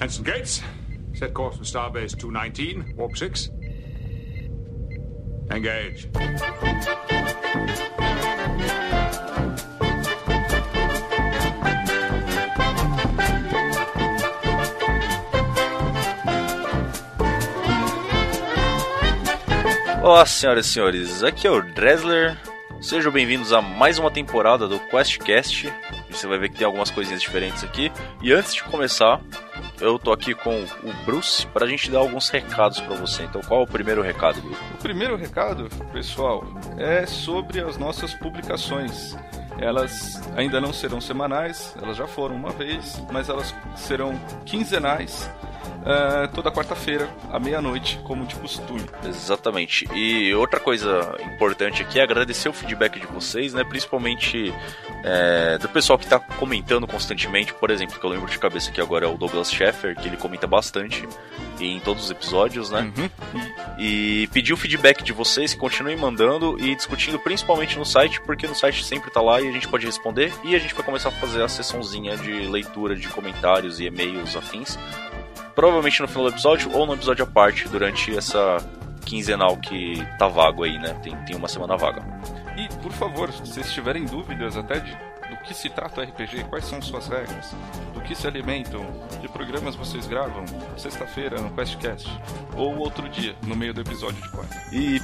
Ensign Gates, set course for Starbase 219, Warp 6. Engage. Olá, senhoras e senhores, aqui é o Dresler. Sejam bem-vindos a mais uma temporada do QuestCast. Você vai ver que tem algumas coisinhas diferentes aqui. E antes de começar, eu tô aqui com o Bruce para a gente dar alguns recados para você. Então, qual é o primeiro recado, Bruce? O primeiro recado, pessoal, é sobre as nossas publicações. Elas ainda não serão semanais, elas já foram uma vez, mas elas serão quinzenais uh, toda quarta-feira, à meia-noite, como de costume. Exatamente. E outra coisa importante aqui é agradecer o feedback de vocês, né? Principalmente é, do pessoal que está comentando constantemente. Por exemplo, que eu lembro de cabeça aqui agora é o Douglas Sheffer, que ele comenta bastante em todos os episódios, né? Uhum. E, e pedir o feedback de vocês, que continuem mandando e discutindo principalmente no site, porque no site sempre tá lá e a gente pode responder. E a gente vai começar a fazer a sessãozinha de leitura de comentários e e-mails afins provavelmente no final do episódio ou no episódio à parte durante essa quinzenal que tá vago aí, né? Tem, tem uma semana vaga. E, por favor, se vocês tiverem dúvidas até de do que se trata o RPG, quais são suas regras, do que se alimentam, que programas vocês gravam, sexta-feira no QuestCast, ou outro dia, no meio do episódio de quarta. E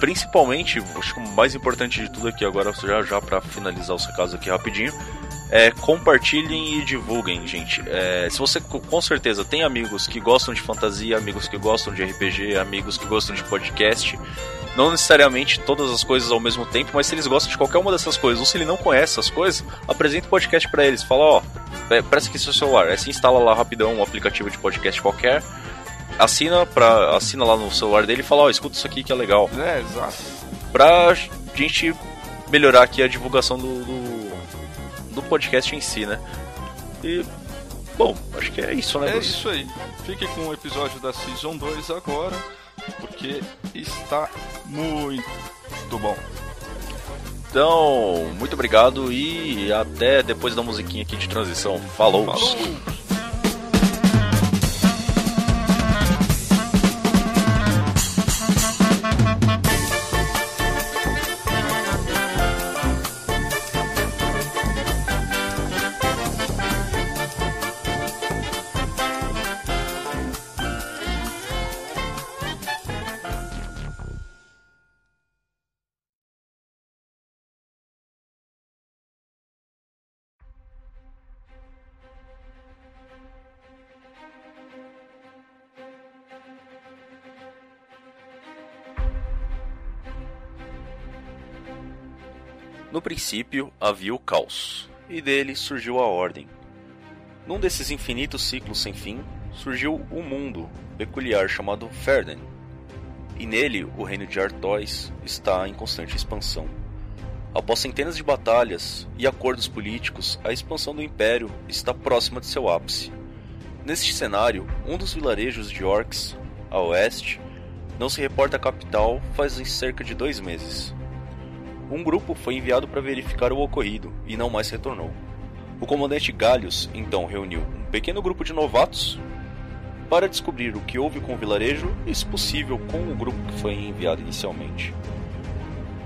principalmente, acho que o mais importante de tudo aqui agora, já, já para finalizar os recados aqui rapidinho, é, compartilhem e divulguem, gente. É, se você com certeza tem amigos que gostam de fantasia, amigos que gostam de RPG, amigos que gostam de podcast, não necessariamente todas as coisas ao mesmo tempo, mas se eles gostam de qualquer uma dessas coisas, ou se ele não conhece essas coisas, apresenta o podcast para eles. Fala, ó, oh, presta aqui seu celular. Aí você instala lá rapidão um aplicativo de podcast qualquer, assina, pra, assina lá no celular dele e fala, ó, oh, escuta isso aqui que é legal. É, exato. Pra gente melhorar aqui a divulgação do, do do podcast em si, né? E, bom, acho que é isso, né? É isso aí. Fique com o episódio da Season 2 agora, porque está muito bom. Então, muito obrigado e até depois da musiquinha aqui de transição. Falou! Falou. No princípio havia o caos, e dele surgiu a ordem. Num desses infinitos ciclos sem fim, surgiu um mundo peculiar chamado Ferden. E nele o reino de Artois está em constante expansão. Após centenas de batalhas e acordos políticos, a expansão do Império está próxima de seu ápice. Neste cenário, um dos vilarejos de Orcs, a oeste, não se reporta à capital faz cerca de dois meses. Um grupo foi enviado para verificar o ocorrido e não mais retornou. O comandante Galhos então reuniu um pequeno grupo de novatos para descobrir o que houve com o vilarejo e, se possível, com o grupo que foi enviado inicialmente.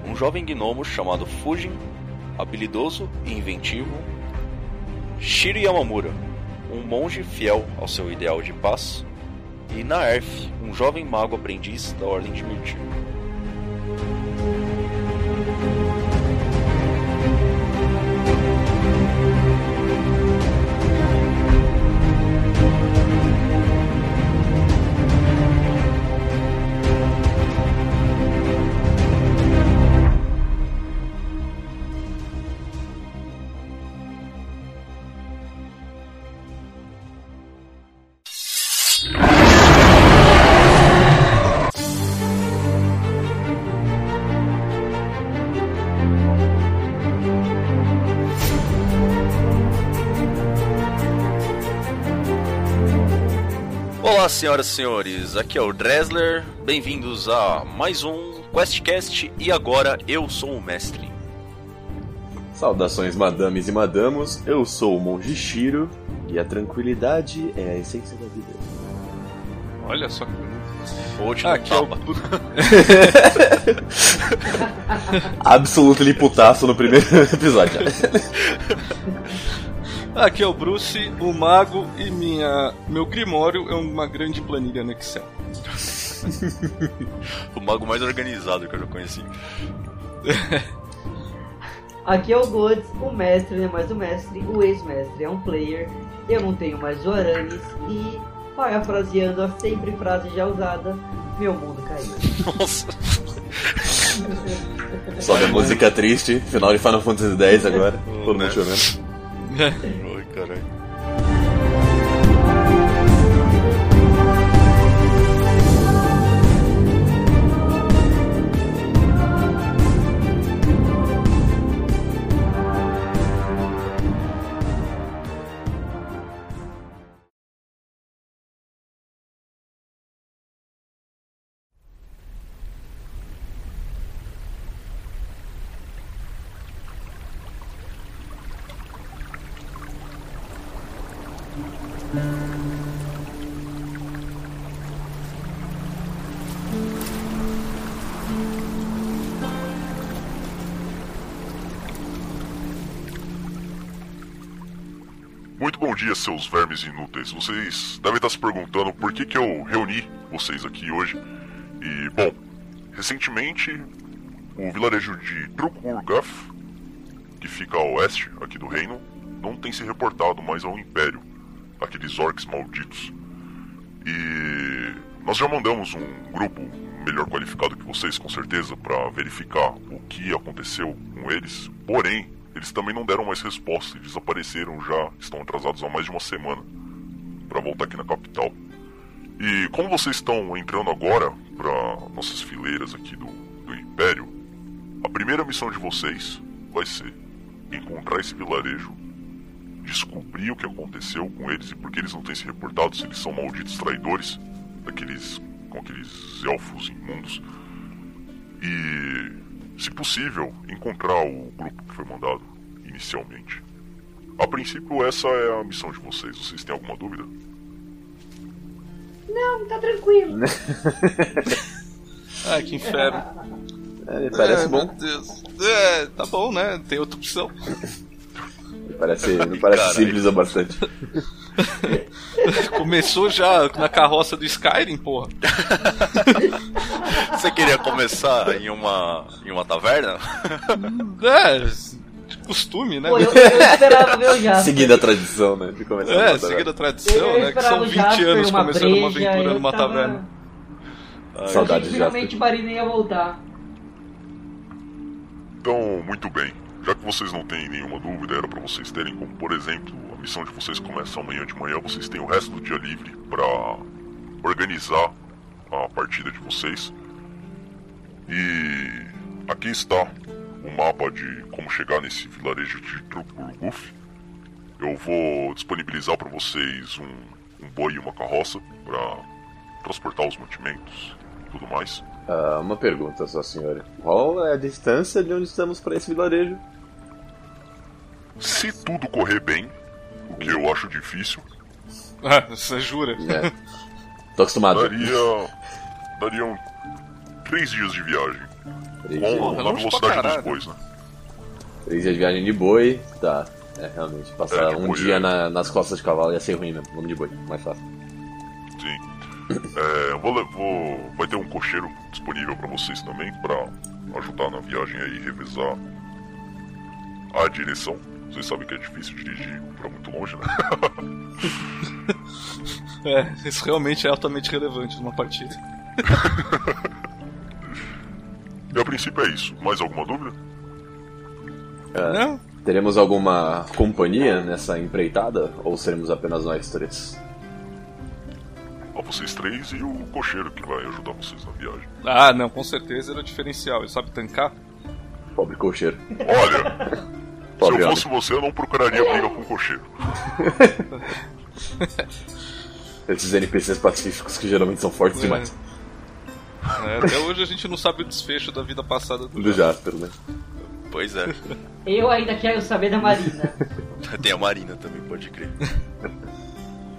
Um jovem gnomo chamado Fujin, habilidoso e inventivo, Shiro Yamamura, um monge fiel ao seu ideal de paz, e Naerf, um jovem mago aprendiz da Ordem de Mirtil. senhoras e senhores, aqui é o Dresler, bem-vindos a mais um QuestCast e agora eu sou o mestre. Saudações, madames e madamos. Eu sou o Monge Shiro e a tranquilidade é a essência da vida. Olha só que te Ah, aqui é o. putaço no primeiro episódio. Aqui é o Bruce, o mago e minha meu grimório é uma grande planilha no Excel. O mago mais organizado que eu já conheci. Aqui é o Gods, o mestre não é mais o mestre, o ex-mestre é um player, eu não tenho mais o Aranis e, parafraseando a sempre frase já usada, meu mundo caiu. Nossa. Sobe a música triste, final de Final Fantasy X agora. Todo mundo chorando. Oi, caralho. Bom dia, seus vermes inúteis. Vocês devem estar se perguntando por que, que eu reuni vocês aqui hoje. E, bom, recentemente, o vilarejo de Trukurgaf, que fica a oeste aqui do reino, não tem se reportado mais ao Império, aqueles orcs malditos. E nós já mandamos um grupo melhor qualificado que vocês, com certeza, para verificar o que aconteceu com eles. Porém, eles também não deram mais resposta e desapareceram já, estão atrasados há mais de uma semana para voltar aqui na capital. E como vocês estão entrando agora para nossas fileiras aqui do, do Império, a primeira missão de vocês vai ser encontrar esse vilarejo, descobrir o que aconteceu com eles e por que eles não têm se reportado, se eles são malditos traidores, daqueles com aqueles elfos imundos. E, se possível, encontrar o grupo que foi mandado inicialmente. A princípio, essa é a missão de vocês. Vocês têm alguma dúvida? Não, tá tranquilo. Ai, que inferno. É, parece é, bom. Meu Deus. É, tá bom, né? Tem outra opção. Parece, não parece Caralho. simples o bastante. Começou já na carroça do Skyrim, porra. Você queria começar em uma, em uma taverna? É, de costume, né? Pô, eu, eu esperava ver o Jasper. Seguindo a tradição, né? De começar É, seguindo a tradição, eu né? Que são o 20 Jasper, anos uma começando uma breja, aventura eu numa tava- taverna. Saudades que de finalmente o Barina ia voltar. Então, muito bem. Já que vocês não têm nenhuma dúvida, era pra vocês terem como, por exemplo, missão de vocês começa amanhã de manhã, vocês têm o resto do dia livre pra organizar a partida de vocês. E aqui está o mapa de como chegar nesse vilarejo de Trukurguf. Eu vou disponibilizar pra vocês um, um boi e uma carroça pra transportar os mantimentos e tudo mais. Ah, uma pergunta só, senhora. Qual é a distância de onde estamos para esse vilarejo? Se tudo correr bem, que eu acho difícil, Ah, você jura? É. Tô acostumado. daria. dariam três dias de viagem. Três Com, dias, na longe pra velocidade dos bois, né? três dias de viagem de boi. Tá. É, realmente. Passar É, um boi, dia é. na- nas costas de cavalo ia ser ruim mesmo. Vamos de boi. Mais fácil. Sim. É, vou, vou- vai ter um cocheiro disponível pra vocês também, pra ajudar na viagem aí, revezar a direção. Vocês sabem que é difícil dirigir pra muito longe, né? É, isso realmente é altamente relevante numa partida. E a princípio é isso. Mais alguma dúvida? Não? Teremos alguma companhia nessa empreitada? Ou seremos apenas nós três? A vocês três e o cocheiro que vai ajudar vocês na viagem. Ah, não, com certeza era o diferencial. Ele sabe tancar? Pobre cocheiro. Olha, se eu fosse você, eu não procuraria briga com o cocheiro. Esses NPCs pacíficos que geralmente são fortes É. demais. É, até hoje a gente não sabe o desfecho da vida passada do Do Jasper, né? Pois é. Eu ainda quero saber da Marina. Tem a Marina também, pode crer.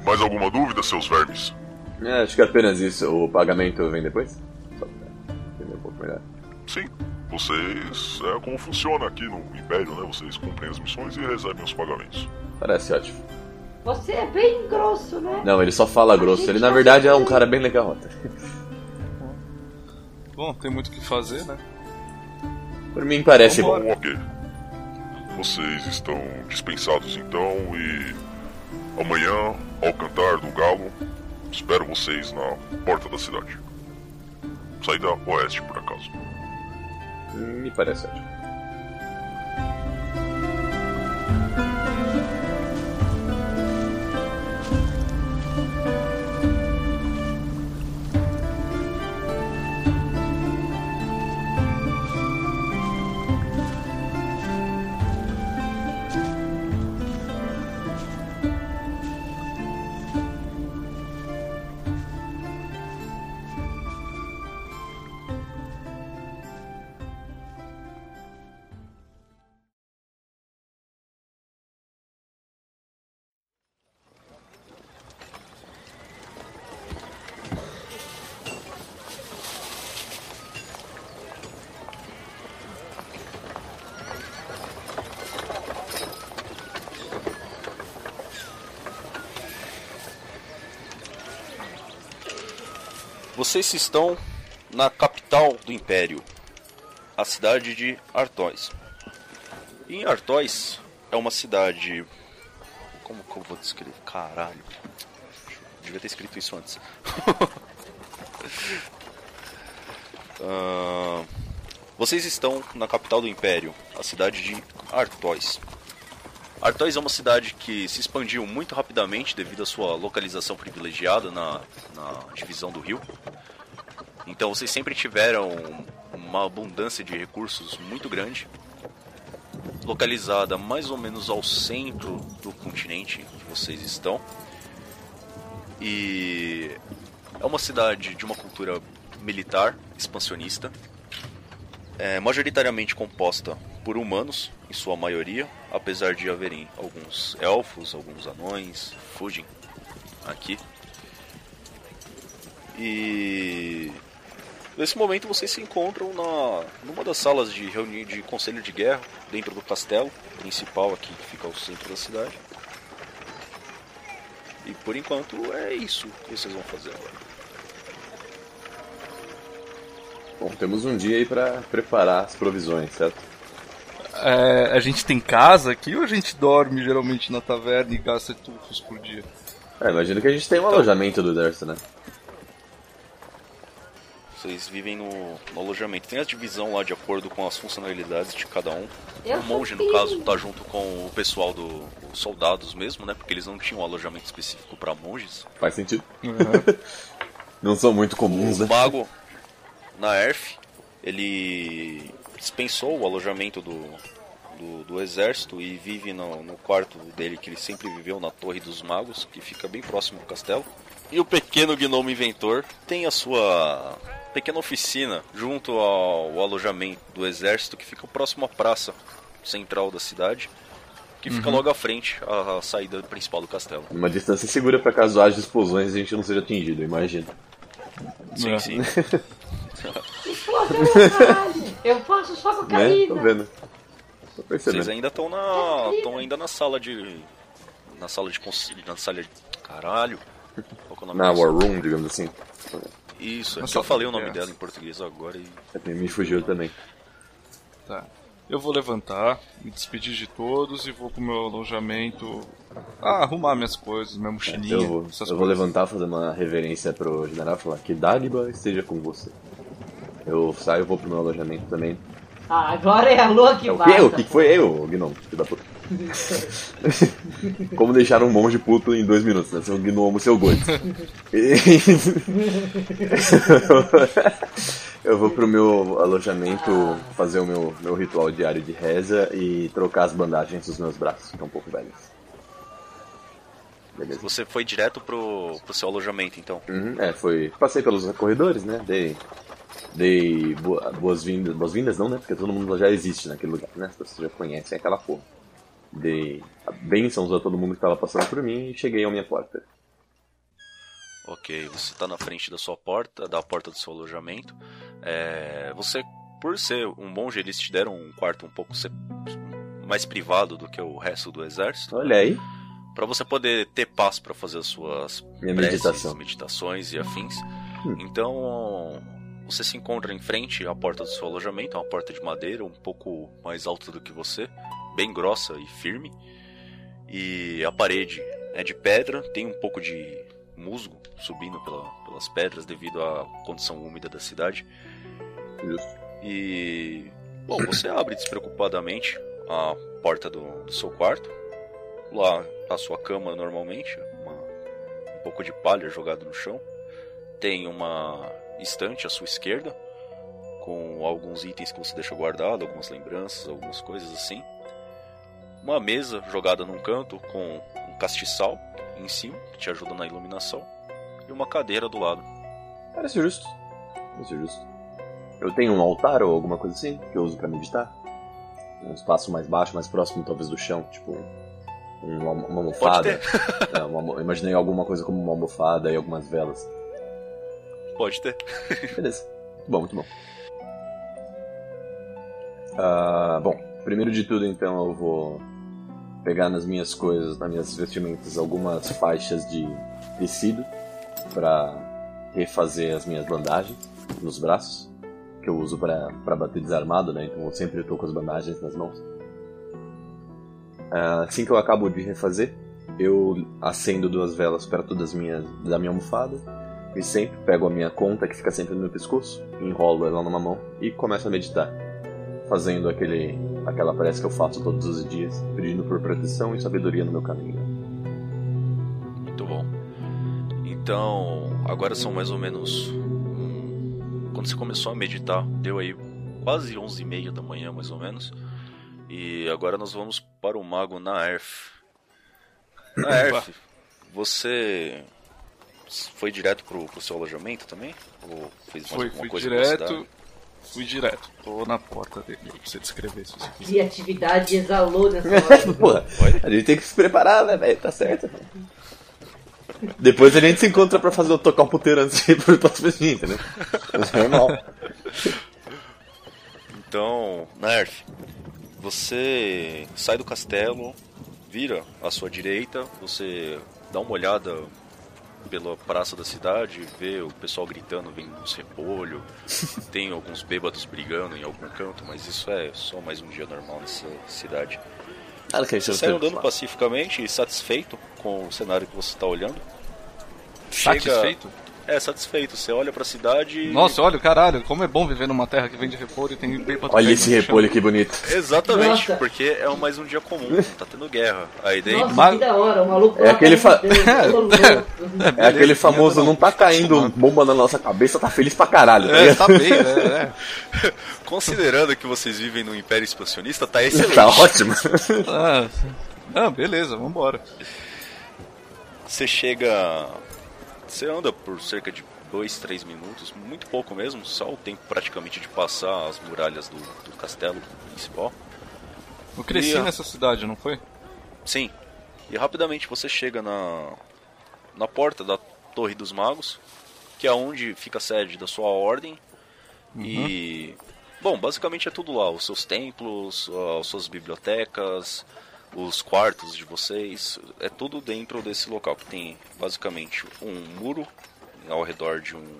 Mais alguma dúvida, seus vermes? É, acho que é apenas isso. O pagamento vem depois? Só pra entender um pouco melhor. Sim, vocês. É como funciona aqui no Império, né? Vocês cumprem as missões e recebem os pagamentos. Parece ótimo. Você é bem grosso, né? Não, ele só fala grosso. Ele na verdade é um cara bem legal até. Bom, tem muito o que fazer, né? Por mim parece bom. Bom, ok. Vocês estão dispensados então e. Amanhã, ao cantar do galo, espero vocês na porta da cidade. Saída oeste, por acaso. Me parece ótimo. Vocês estão na capital do Império, a cidade de Artois. Em Artois é uma cidade. Como que eu vou descrever? Caralho. Devia ter escrito isso antes. Ah, vocês estão na capital do Império, a cidade de Artois. Artois é uma cidade que se expandiu muito rapidamente devido à sua localização privilegiada na, na divisão do rio. Então vocês sempre tiveram uma abundância de recursos muito grande, localizada mais ou menos ao centro do continente que vocês estão. E é uma cidade de uma cultura militar, expansionista, é majoritariamente composta por humanos, em sua maioria, apesar de haverem alguns elfos, alguns anões, fugem aqui. E nesse momento vocês se encontram na numa das salas de reunião de conselho de guerra dentro do castelo principal aqui que fica ao centro da cidade. E por enquanto é isso que vocês vão fazer agora. Bom, temos um dia aí pra preparar as provisões, certo? É, a gente tem casa aqui ou a gente dorme geralmente na taverna e gasta tufos por dia? É, imagino que a gente tem um alojamento do exército, né? Vocês vivem no, no alojamento. Tem a divisão lá de acordo com as funcionalidades de cada um. Eu o monge, no caso, tá junto com o pessoal do os soldados mesmo, né? Porque eles não tinham um alojamento específico para monges. Faz sentido. Não são muito comuns, O né? mago, na ERF, ele dispensou o alojamento do, do, do exército e vive no, no quarto dele que ele sempre viveu, na Torre dos Magos, que fica bem próximo do castelo. E o pequeno gnomo inventor tem a sua pequena oficina junto ao alojamento do exército que fica próximo à praça central da cidade, que fica logo à frente à, saída principal do castelo. Uma distância segura pra caso haja explosões e a gente não seja atingido, imagina. Sim, É. sim. Explosão! Eu faço só Né? Tô cocaína. vendo. Tô Vocês percebendo. ainda estão na. estão ainda na sala de. Na sala de cons- Na sala de. Caralho. Qual que é o nome Na? War Room, digamos assim. Isso, é Na que eu falei o nome guerra. dela em português agora e. É, Me fugiu também. Tá. Eu vou levantar, me despedir de todos e vou pro meu alojamento. Ah, arrumar minhas coisas, minha mochilinha, Eu vou, eu vou levantar, fazer uma reverência pro general e falar que Dagba esteja com você. Eu saio, vou pro meu alojamento também. Ah, agora é a lua que É o basta. quê? O que que foi eu, Gnomo? Filho da puta. Como deixar um monge puto em dois minutos, né? Seu gnomo, seu goito. Eu vou pro meu alojamento fazer o meu, meu ritual diário de reza e trocar as bandagens dos meus braços, que estão um pouco velhas. Beleza. Você foi direto pro, pro seu alojamento então. Uhum, é, foi. Passei pelos corredores, né? Dei Dei boas-vindas. Boas-vindas não, né? Porque todo mundo já existe naquele lugar, né? Vocês já conhecem aquela porra. Dei bênçãos a todo mundo que estava passando por mim e cheguei à minha porta. Ok, você está na frente da sua porta, da porta do seu alojamento. É, você, por ser um monge, eles te deram um quarto um pouco mais privado do que o resto do exército. Olha aí. Para você poder ter paz para fazer as suas preces, meditação. meditações e afins. Hum. Então, você se encontra em frente à porta do seu alojamento, é uma porta de madeira, um pouco mais alta do que você, bem grossa e firme. E a parede é de pedra, tem um pouco de musgo subindo pela, pelas pedras devido à condição úmida da cidade. Isso. E. Bom, você abre despreocupadamente a porta do, do seu quarto. Lá tá a sua cama normalmente, uma, um pouco de palha jogado no chão. Tem uma estante à sua esquerda, com alguns itens que você deixa guardado, algumas lembranças, algumas coisas assim. Uma mesa jogada num canto com um castiçal em cima, que te ajuda na iluminação, e uma cadeira do lado. Parece justo. Parece justo. Eu tenho um altar ou alguma coisa assim que eu uso para meditar? Um espaço mais baixo, mais próximo talvez do chão, tipo uma, uma almofada. é, uma, imaginei alguma coisa como uma almofada e algumas velas. Pode ter. Beleza. Muito bom, muito bom. Uh, bom, primeiro de tudo então eu vou pegar nas minhas coisas, nas minhas vestimentas, algumas faixas de tecido para refazer as minhas bandagens nos braços, que eu uso para bater desarmado, né? Então eu sempre estou com as bandagens nas mãos. Uh, assim que eu acabo de refazer, eu acendo duas velas perto das minhas, da minha almofada e sempre pego a minha conta que fica sempre no meu pescoço, enrolo ela numa mão e começo a meditar, fazendo aquele aquela prece que eu faço todos os dias, pedindo por proteção e sabedoria no meu caminho. Muito bom. Então, agora são mais ou menos hum, quando você começou a meditar, deu aí quase 11 e meia da manhã, mais ou menos. E agora nós vamos para o mago Naerf. Naerf, você foi direto pro, pro seu alojamento também? Ou fez mais foi, alguma fui coisa direto, Fui direto. Tô na porta dele pra você descrever se você quiser. Criatividade exalou nessa hora. Porra, a gente tem que se preparar, né, velho? Tá certo. Depois a gente se encontra pra fazer tocar o puteiro antes de ir pro próximo dia, entendeu? É normal. Então, Nerf, você sai do castelo, vira à sua direita, você dá uma olhada pela praça da cidade, vê o pessoal gritando, vem uns repolho, tem alguns bêbados brigando em algum canto, mas isso é só mais um dia normal nessa cidade. Ah, okay, você sai andando pacificamente e satisfeito com o cenário que você está olhando. Satisfeito? É, satisfeito. Você olha pra cidade. Nossa, olha, caralho, como é bom viver numa terra que vende repolho e tem bem pra Olha esse repolho que bonito. Exatamente, Nossa. porque é mais um dia comum, tá tendo guerra. Aí dentro. Nossa, Mas... que da hora, o maluco é aquele, tá fa... é, é aquele famoso, não tá caindo bomba na nossa cabeça, tá feliz pra caralho. Tá é, tá bem, né? É. Considerando que vocês vivem num império expansionista, tá excelente. Tá ótimo. ah, ah, beleza, vambora. Você chega você anda por cerca de 2, 3 minutos, muito pouco mesmo, só o tempo praticamente de passar as muralhas do, do castelo principal. Eu cresci e, nessa cidade, não foi? Sim. E rapidamente você chega na, na porta da Torre dos Magos, que é onde fica a sede da sua ordem. Uhum. E. Bom, basicamente é tudo lá: os seus templos, as suas bibliotecas, os quartos de vocês, é tudo dentro desse local que tem basicamente um muro ao redor de um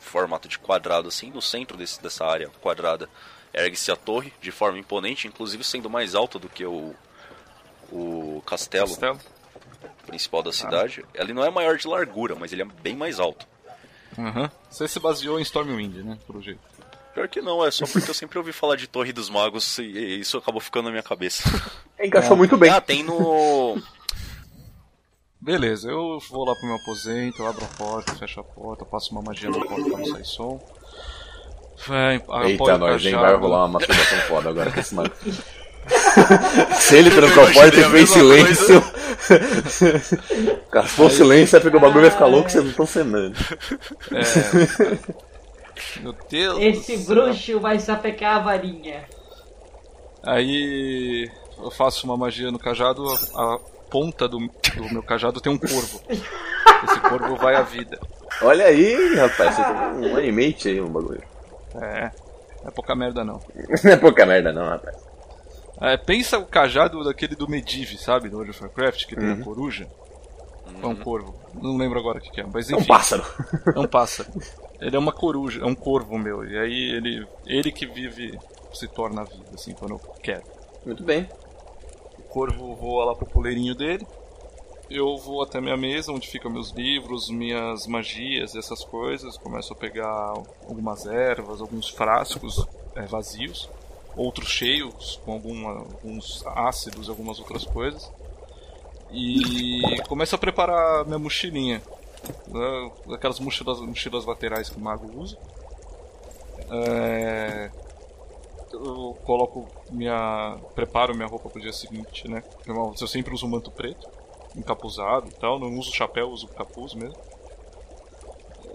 formato de quadrado assim, no centro desse, dessa área quadrada ergue-se a torre de forma imponente, inclusive sendo mais alta do que o, o castelo, castelo. principal da cidade. Ah. Ele não é maior de largura, mas ele é bem mais alto. Uhum. Você se baseou em Stormwind, né, pelo jeito. Pior que não, é só porque eu sempre ouvi falar de Torre dos Magos e isso acabou ficando na minha cabeça. Encaixou é. muito bem. Ah, tem no. Beleza, eu vou lá pro meu aposento, eu abro a porta, fecho a porta, passo uma magia na porta pra não sair som. Eita, nós, hein? Vai rolar uma masturbação foda agora com esse mago. Se ele trancou a porta e fez silêncio. Se for silêncio, é porque o bagulho vai ficar louco vocês não estão cenando. É. Meu Deus Esse bruxo vai sapecar a varinha. Aí eu faço uma magia no cajado, a ponta do, do meu cajado tem um corvo. Esse corvo vai à vida. Olha aí, rapaz, você tem um animate aí, um bagulho. É, não é pouca merda não. Não é pouca merda não, rapaz. É, pensa o cajado daquele do Medivh, sabe? Do World of Warcraft, que tem a coruja. É um corvo. Não lembro agora o que, que é, mas É enfim. um pássaro. É um pássaro. Ele é uma coruja, é um corvo meu. E aí ele, ele que vive, se torna a vida, assim, quando eu quero. Muito bem. O corvo voa lá pro poleirinho dele. Eu vou até minha mesa, onde ficam meus livros, minhas magias, essas coisas. Começo a pegar algumas ervas, alguns frascos é, vazios, outros cheios, com alguma, alguns ácidos, algumas outras coisas. E começo a preparar minha mochilinha. Né, Aquelas mochilas, mochilas laterais que o mago usa. É, eu coloco minha. preparo minha roupa pro dia seguinte, né? Eu sempre uso um manto preto, encapuzado e tal, não uso chapéu, uso capuz mesmo.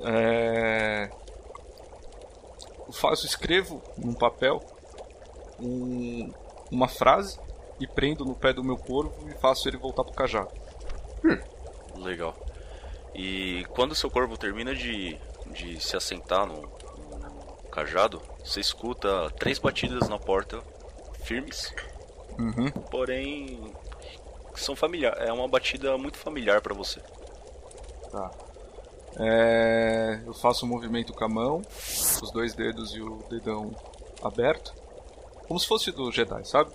É... Faço, escrevo num papel um- uma frase e prendo no pé do meu corvo e faço ele voltar pro cajado. Legal. E quando o seu corvo termina de, de se assentar no, no cajado, você escuta três batidas na porta, firmes, Uhum. porém são familiar. É uma batida muito familiar pra você. Tá. É, eu faço um movimento com a mão, os dois dedos e o dedão aberto, como se fosse do Jedi, sabe?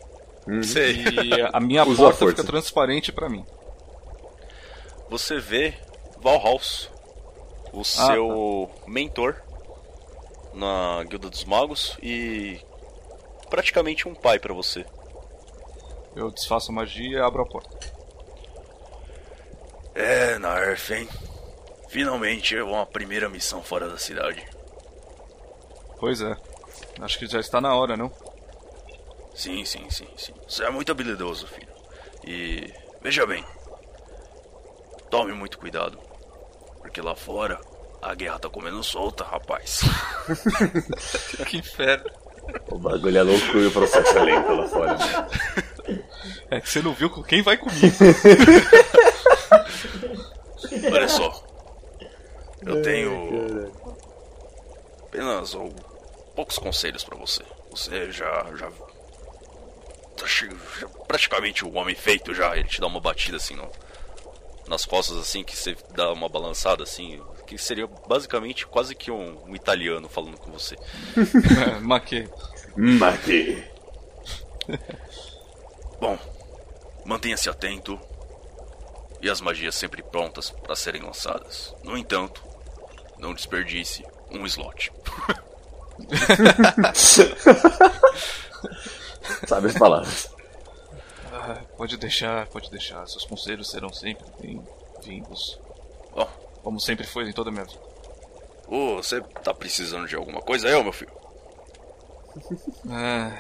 Sei. E a minha a porta força. fica transparente pra mim. Você vê Valhaus, o seu mentor na Guilda dos Magos e praticamente um pai pra você. Eu desfaço a magia e abro a porta. É, Narf, hein? Finalmente uma primeira missão fora da cidade. Pois é. Acho que já está na hora, não? Sim, sim, sim, sim. Você é muito habilidoso, filho. E veja bem. Tome muito cuidado. Porque lá fora a guerra tá comendo solta, rapaz. que inferno. O bagulho é louco e o processo é lento lá fora. né? É que você não viu com quem vai comigo. Olha só. Eu tenho apenas um, poucos conselhos pra você. Você já já tá praticamente o homem feito já. Ele te dá uma batida assim no, nas costas assim que você dá uma balançada assim, que seria basicamente quase que um, um italiano falando com você. é, maquei. Matei. Bom, mantenha-se atento e as magias sempre prontas para serem lançadas. No entanto, não desperdice um slot. Sabe as palavras. Ah, pode deixar, pode deixar. Seus conselhos serão sempre bem-vindos. Bom, Como sempre foi em toda a minha vida. ô, você tá precisando de alguma coisa ô, meu filho? Ah,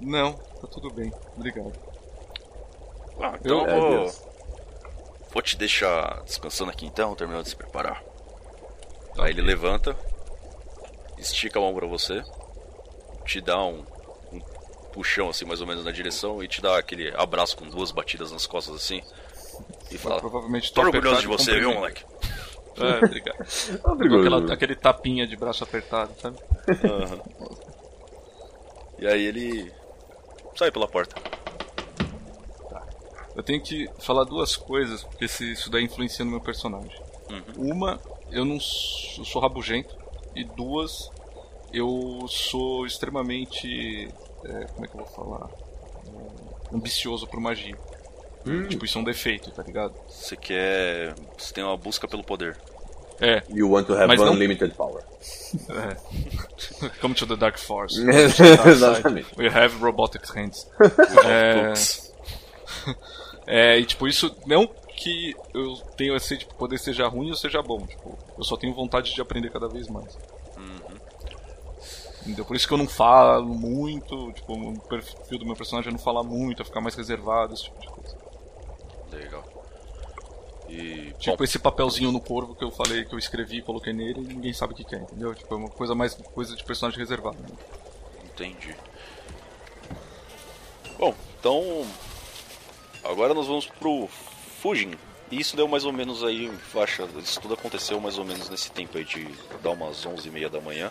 não, tá tudo bem. Obrigado. Ah, então eu vou, Deus. vou te deixar descansando aqui então, terminando de se preparar. Aí ele levanta, estica a mão pra você, te dá um puxão assim mais ou menos na direção e te dá aquele abraço com duas batidas nas costas assim. E fala, Provavelmente tô orgulhoso de você, viu, cumprimento." moleque? É, obrigado. Obrigado. Aquela- aquele tapinha de braço apertado, sabe? Aham. E aí ele sai pela porta. Eu tenho que falar duas coisas, porque se isso daí influencia no meu personagem. Uma, eu não sou, eu sou rabugento. E duas, eu sou extremamente. É, como é que eu vou falar? É, ambicioso por magia. Tipo, isso é um defeito, tá ligado? Você quer. Você tem uma busca pelo poder. É, You want to have Mas não- unlimited power. come to the Dark Force. Exatamente. We have robotic hands. É. É, e tipo, isso não que eu tenho esse tipo, poder seja ruim ou seja bom. Tipo, eu só tenho vontade de aprender cada vez mais. Entendeu? Por isso que eu não falo muito, tipo, o perfil do meu personagem é não falar muito, é ficar mais reservado, esse tipo de coisa. Legal. E, Tipo bom, esse papelzinho no corvo que eu falei, que eu escrevi e coloquei nele e ninguém sabe o que, que é, entendeu? Tipo, é uma coisa mais coisa de personagem reservado. né? entendi. Bom, então. Agora nós vamos pro Fujin. E isso deu mais ou menos aí, faixa. Isso tudo aconteceu mais ou menos nesse tempo aí de dar umas 11h30 da manhã.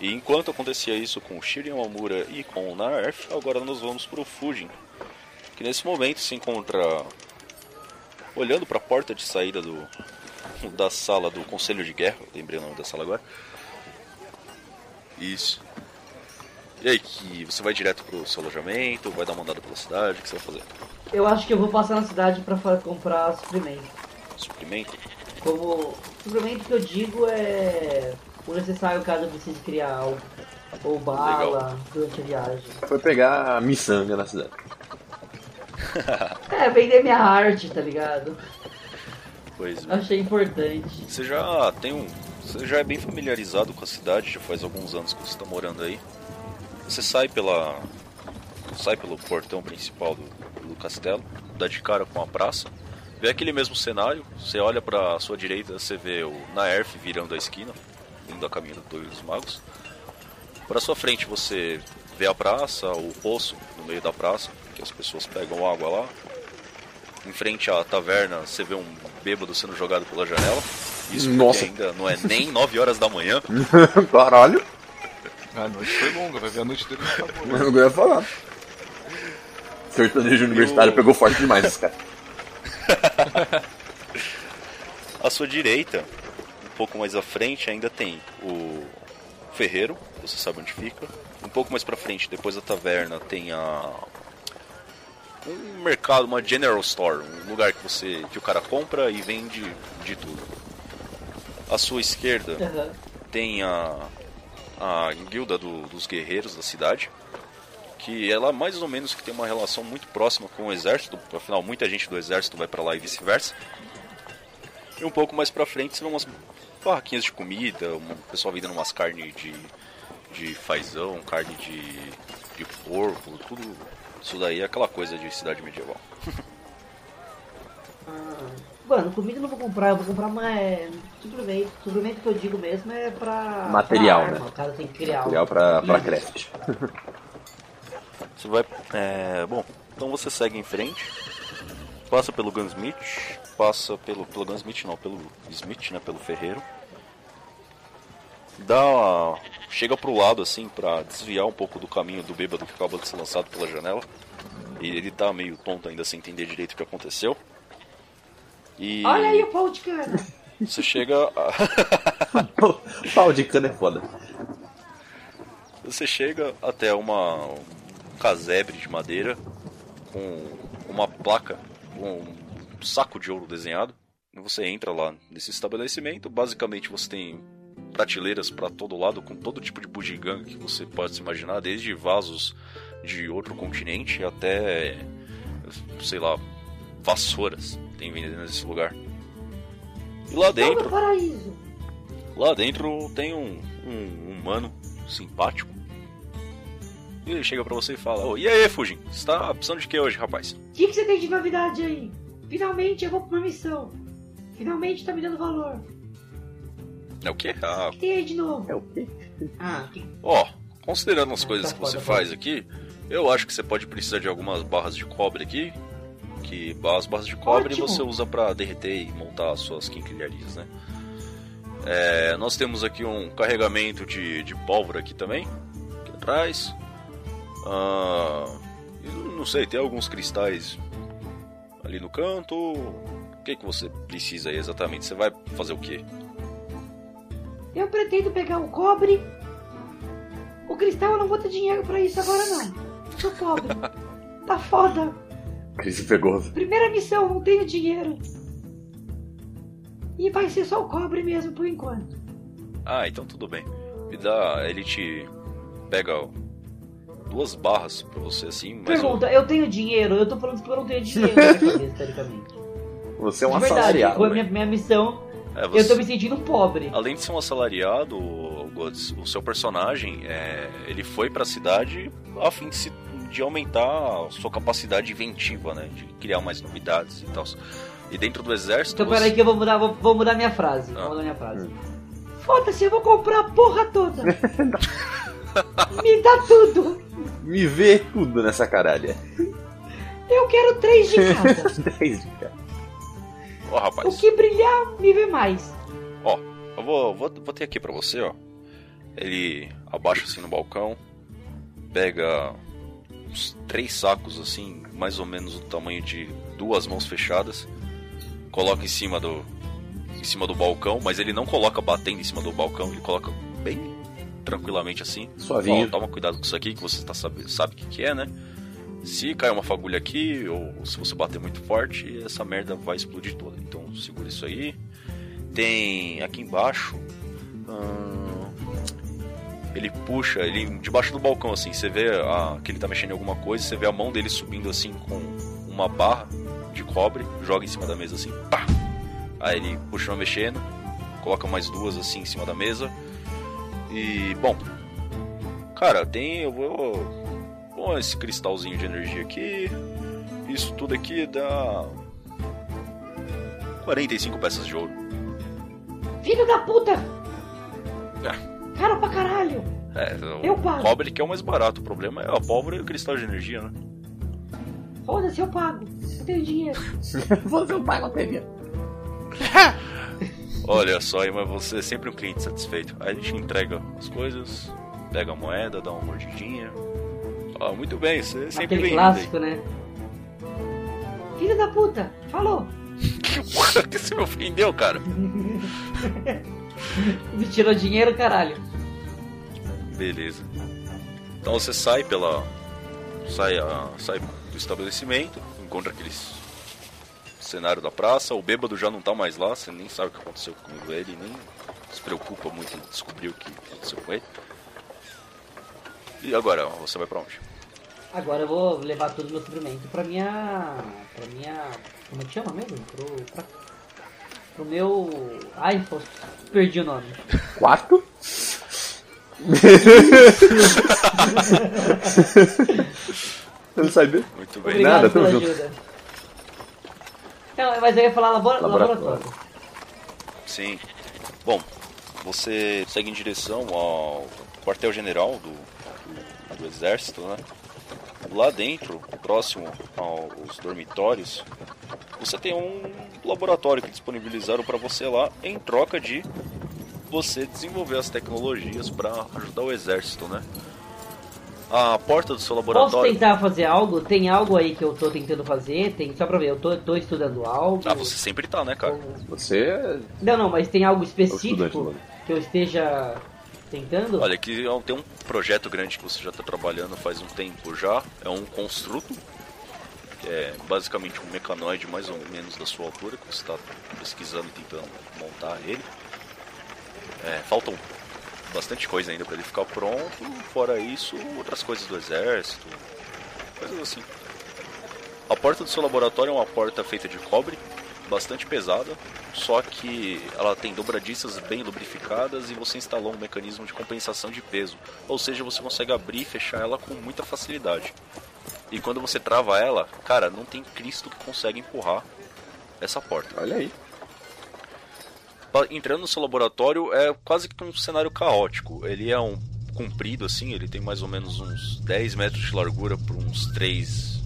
E enquanto acontecia isso com o Shiryu Amura e com o Narf, agora nós vamos pro Fujin. Que nesse momento se encontra olhando para a porta de saída do da sala do Conselho de Guerra, lembrei o nome da sala agora. Isso. E aí, que você vai direto pro seu alojamento, vai dar uma andada pela cidade, o que você vai fazer? Eu acho que eu vou passar na cidade pra comprar suprimento. Suprimento? Como. Suprimento que eu digo é. O necessário caso eu precise criar algo. Ou bala durante a viagem. Foi pegar a miçanga na cidade. É, vender minha arte, tá ligado? Pois Achei importante. Você já tem um. Você já é bem familiarizado com a cidade, já faz alguns anos que você está morando aí. Você sai pela. sai pelo portão principal do, do castelo, dá de cara com a praça, vê aquele mesmo cenário, você olha pra sua direita, você vê o Naerf virando a esquina, indo a caminho do Torre dos Magos. Pra sua frente você vê a praça, o poço no meio da praça, que as pessoas pegam água lá. Em frente à taverna, você vê um bêbado sendo jogado pela janela. Isso Nossa. ainda não é nem 9 horas da manhã. Caralho, A noite foi longa, vai ver a noite dele não acabou. eu não ia falar. Sertanejo universitário Eu- pegou forte demais esse cara. À sua direita, pouco mais à frente, ainda tem o ferreiro, você sabe onde fica. Um pouco mais pra frente, depois da taverna, tem a um mercado, uma general store, um lugar que você que o cara compra e vende de tudo. À sua esquerda Aham. tem a a guilda do- dos guerreiros da cidade, que ela mais ou menos que tem uma relação muito próxima com o exército, afinal muita gente do exército vai pra lá e vice-versa. E um pouco mais pra frente são umas barraquinhas de comida, um pessoal vendendo umas carnes de, de fazão, carne de, de porco, tudo. Isso daí é aquela coisa de cidade medieval. Ah, Mano, comida eu não vou comprar, eu vou comprar mais suplemento. Suplemento que eu digo mesmo é pra. Material, pra arma, né? O cara tem que criar. Material pra, pra craft. Você vai. É, bom, então você segue em frente, passa pelo Gunsmith, passa pelo. pelo Gunsmith não, pelo Smith, né? Pelo Ferreiro. Dá. Chega pro lado assim pra desviar um pouco do caminho do bêbado que acabou de ser lançado pela janela. E ele tá meio tonto ainda sem entender direito o que aconteceu. E Olha aí o pau de cana. você chega. a- Pau de cana é foda. Você chega até uma um casebre de madeira com uma placa com saco de ouro desenhado. Você entra lá nesse estabelecimento. Basicamente você tem prateleiras para todo lado com todo tipo de bugiganga que você pode se imaginar, desde vasos de outro continente até sei lá vassouras tem vendendo nesse lugar. E lá Todo dentro. Lá dentro tem um, um humano simpático. E ele chega pra você e fala: "Ô, E aí, Fujin? Você tá precisando de que hoje, rapaz? O que, que você tem de novidade aí? Finalmente eu vou pra uma missão. Finalmente tá me dando valor. É o quê? Ah, O que tem aí de novo? É o quê? Ah, ó, considerando as Ah, coisas tá que você foda, faz aqui, eu acho que você pode precisar de algumas barras de cobre aqui. Que as barras de cobre Ótimo. você usa pra derreter e montar as suas quinquilharias, né? É, nós temos aqui um carregamento de, de pólvora aqui também, aqui atrás. Ah, não sei, tem alguns cristais ali no canto. O que, que você precisa aí exatamente? Você vai fazer o quê? Eu pretendo pegar o cobre. O cristal eu não vou ter dinheiro pra isso agora não. Sou pobre. Tá foda. Crise pegou. Primeira missão, não tenho dinheiro. E vai ser só o cobre mesmo por enquanto. Ah, então tudo bem. Me dá. Ele te pega duas barras pra você assim, mas. Pergunta, eu tenho dinheiro? Eu tô falando que eu não tenho dinheiro na minha cabeça, teoricamente. Você é um De verdade, assalariado. foi a minha, minha missão. É, Eu você- tô me sentindo pobre. Além de ser um assalariado, Gods, o seu personagem, é, ele foi pra cidade a fim de, se- de aumentar a sua capacidade inventiva, né? De criar mais novidades e tal. E dentro do exército. Então você- peraí que eu vou mudar, vou, vou mudar minha frase. Ah. Vou mudar minha frase. Foda-se, eu vou comprar a porra toda. Me dá tudo. Me vê tudo nessa caralha. Eu quero três de cada. 10 de cara. Ó, rapaz. o que brilhar, me vê mais. Ó, eu vou, vou, vou ter aqui pra você, ó. Ele abaixa assim no balcão, pega uns três sacos assim, mais ou menos do tamanho de duas mãos fechadas, coloca em cima do em cima do balcão, mas ele não coloca batendo em cima do balcão, ele coloca bem tranquilamente assim. Suavinho. Ó, toma cuidado com isso aqui que você tá sabe, sabe o que, que é, né? Se cair uma fagulha aqui, ou se você bater muito forte, essa merda vai explodir toda. Então segura isso aí. Tem aqui embaixo. hum, ele puxa, ele debaixo do balcão assim, você vê a, que ele tá mexendo em alguma coisa, você vê a mão dele subindo assim com uma barra de cobre, joga em cima da mesa assim, pá! Aí ele continua mexendo, coloca mais duas assim em cima da mesa. E bom, cara, tem eu vou com esse cristalzinho de energia aqui. Isso tudo aqui dá 45 peças de ouro. Filho da puta! É. Caro pra caralho! É, o Eu pago. cobre que é o mais barato. O problema é a pólvora e o cristal de energia, né? Foda-se, eu pago. Eu tenho dinheiro. Você não paga a TV. Olha só, aí, mas você é sempre um cliente satisfeito. Aí a gente entrega as coisas, pega a moeda, dá uma mordidinha. Ah, muito bem, você é sempre Aquele clássico, né? Filho da puta, falou. que você me ofendeu, cara? Me tirou dinheiro, caralho. Beleza. Então você sai pela. Sai, a- sai do estabelecimento, encontra aqueles cenário da praça, o bêbado já não tá mais lá, você nem sabe o que aconteceu com ele, nem se preocupa muito em descobrir o que aconteceu com ele. E agora, você vai pra onde? Agora eu vou levar todo o meu suprimento pra minha. pra minha. como é que chama mesmo? Pro. Pra, pro meu. Ai, pô, perdi o nome. Quarto? Você não sabe? Muito bem. Obrigado Nada, tamo pela junto. ajuda. Não, mas eu ia falar labora- Laboratório. laboratório. Sim. Bom, você segue em direção ao quartel-general do, do exército, né? Lá dentro, próximo aos dormitórios, você tem um laboratório que disponibilizaram para você lá em troca de você desenvolver as tecnologias para ajudar o exército, né? A porta do seu Posso laboratório. tentar fazer algo? Tem algo aí que eu tô tentando fazer? Tem, só pra ver, eu tô, tô estudando algo. Ah, você sempre tá, né, cara? Você é Não, não, mas tem algo estudante específico que eu esteja tentando? Olha, aqui tem um projeto grande que você já está trabalhando faz um tempo já. É um construto, que é basicamente um mecanoide mais ou menos da sua altura, que você está pesquisando e tentando montar ele. É, faltam bastante coisa ainda para ele ficar pronto. Fora isso, outras coisas do exército, coisas assim. A porta do seu laboratório é uma porta feita de cobre, bastante pesada, só que ela tem dobradiças bem lubrificadas e você instalou um mecanismo de compensação de peso, ou seja, você consegue abrir e fechar ela com muita facilidade. E quando você trava ela, cara, não tem Cristo que consegue empurrar essa porta. Olha aí. Entrando no seu laboratório é quase que um cenário caótico. Ele é um comprido assim, ele tem mais ou menos uns 10 metros de largura por uns 3.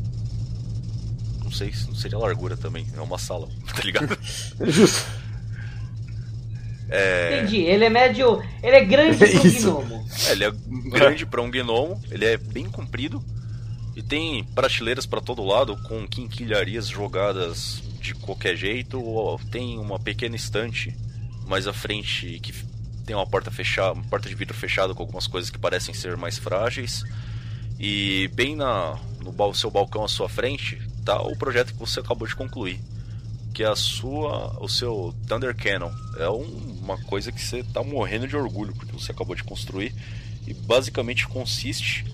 Não sei, não seria largura também, é uma sala, tá ligado? Justo. Entendi, ele é médio. Ele é grande pro Isso. gnomo. É, ele é grande para um gnomo, ele é bem comprido e tem prateleiras para todo lado com quinquilharias jogadas de qualquer jeito. ou Tem uma pequena estante mais à frente que tem uma porta fechada, uma porta de vidro fechada com algumas coisas que parecem ser mais frágeis. E bem na no seu balcão à sua frente tá o projeto que você acabou de concluir, que é a sua o seu Thunder Cannon. É um- uma coisa que você tá morrendo de orgulho porque você acabou de construir e basicamente consiste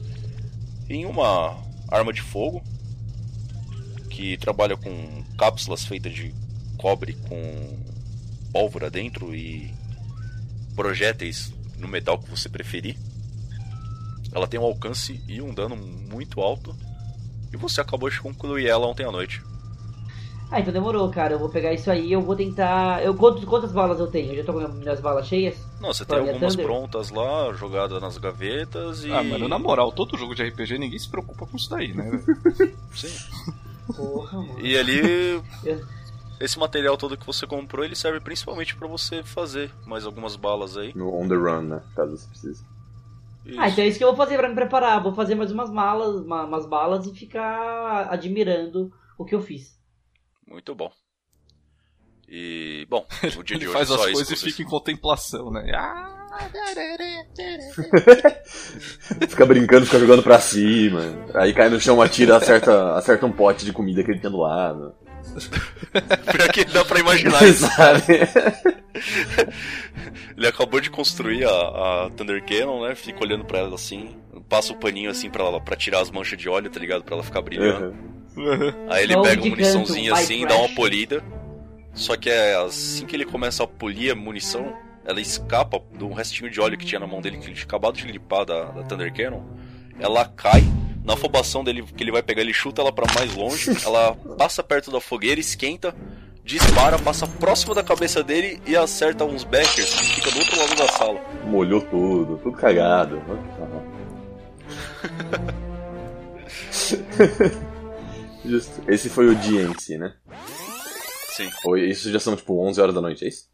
em uma arma de fogo que trabalha com cápsulas feitas de cobre com pólvora dentro e projéteis no metal que você preferir. Ela tem um alcance e um dano muito alto. E você acabou de concluir ela ontem à noite. Ah, então demorou, cara. Eu vou pegar isso aí eu vou tentar. Eu quantos, quantas balas eu tenho? Eu já tô com minhas balas cheias? Não, você tem algumas Thunder? prontas lá, jogadas nas gavetas e. Ah, mano, na moral, todo jogo de RPG ninguém se preocupa com isso daí, né? Sim. Porra, mano. E ali. Eu- Esse material todo que você comprou, ele serve principalmente pra você fazer mais algumas balas aí. No on the run, né? Caso você precise. Isso. Ah, então é isso que eu vou fazer pra me preparar. Vou fazer mais umas malas, uma- umas balas e ficar admirando o que eu fiz. Muito bom. E, bom, o dia de Ele hoje faz só as isso coisas e fica em contemplação, né? Ah, Fica brincando, fica jogando pra cima. Aí cai no chão, atira, acerta, acerta um pote de comida que ele tinha do lado. Pior que dá pra imaginar isso. Sabe? Ele acabou de construir a, a Thunder Cannon, né? Fica olhando pra ela assim, passa o paninho assim pra, ela, pra tirar as manchas de óleo, tá ligado? Pra ela ficar brilhando. Uhum. Aí ele um pega uma muniçãozinha assim, dá uma polida. Só que é assim que ele começa a polir a munição, ela escapa do restinho de óleo que tinha na mão dele, que ele tinha acabado de limpar da, da Thunder Cannon. Ela cai. Na afobação dele que ele vai pegar, ele chuta ela pra mais longe. Ela passa perto da fogueira, esquenta, dispara, passa próximo da cabeça dele e acerta uns backers que fica do outro lado da sala. Molhou tudo, tudo cagado. Esse foi o dia em si, né? Sim. Ou isso já são tipo 11 horas da noite, é isso?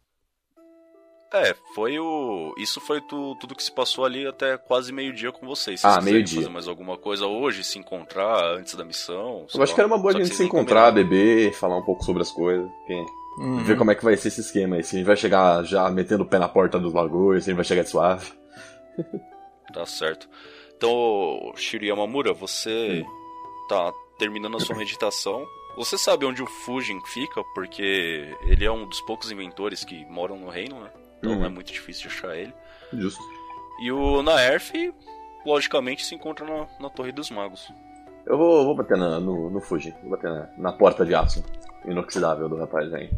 É, foi o. Isso foi tu- tudo que se passou ali até quase meio-dia com vocês. Se Ah, meio-dia. fazer mais alguma coisa hoje, se encontrar antes da missão. Eu acho lá. que era uma boa a gente se encontrar, combinaram. beber, falar um pouco sobre as coisas. Quem... Uhum. Ver como é que vai ser esse esquema aí. Se a gente vai chegar já metendo o pé na porta dos bagulhos, se a gente vai chegar de suave. Tá certo. Então, Shiro Yamamura, você tá terminando a sua meditação. Você sabe onde o Fujin fica, porque ele é um dos poucos inventores que moram no reino, né? Então Uhum. não é muito difícil de achar ele. Justo. E o Naerf, logicamente, se encontra na, na Torre dos Magos. Eu vou, vou bater na- no, no Fuji. Vou bater na, na porta de aço inoxidável do rapaz aí.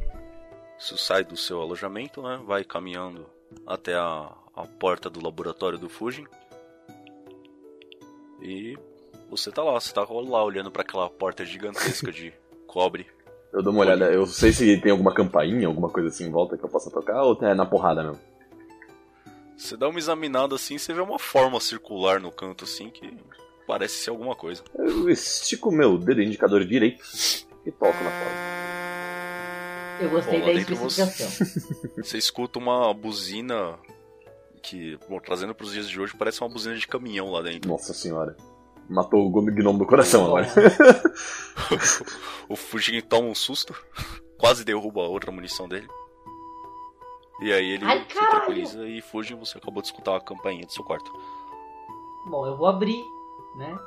Você sai do seu alojamento, né? Vai caminhando até a, a porta do laboratório do Fujin. E você tá lá, você tá lá olhando pra aquela porta gigantesca de cobre. Eu dou uma olhada, eu sei se tem alguma campainha, alguma coisa assim em volta que eu possa tocar, ou é na porrada mesmo. Você dá uma examinada assim, você vê uma forma circular no canto assim que parece ser alguma coisa. Eu estico o meu dedo indicador direito e toco na porta. Eu gostei Bom, da dentro você- especificação. Você escuta uma buzina que, bom, trazendo pros dias de hoje, parece uma buzina de caminhão lá dentro. Nossa senhora. Matou o gnomo do coração agora. o Fujin toma um susto, quase derruba a outra munição dele. E aí ele Ai, se tranquiliza e Fujin, você acabou de escutar a campainha do seu quarto. Bom, eu vou abrir, né?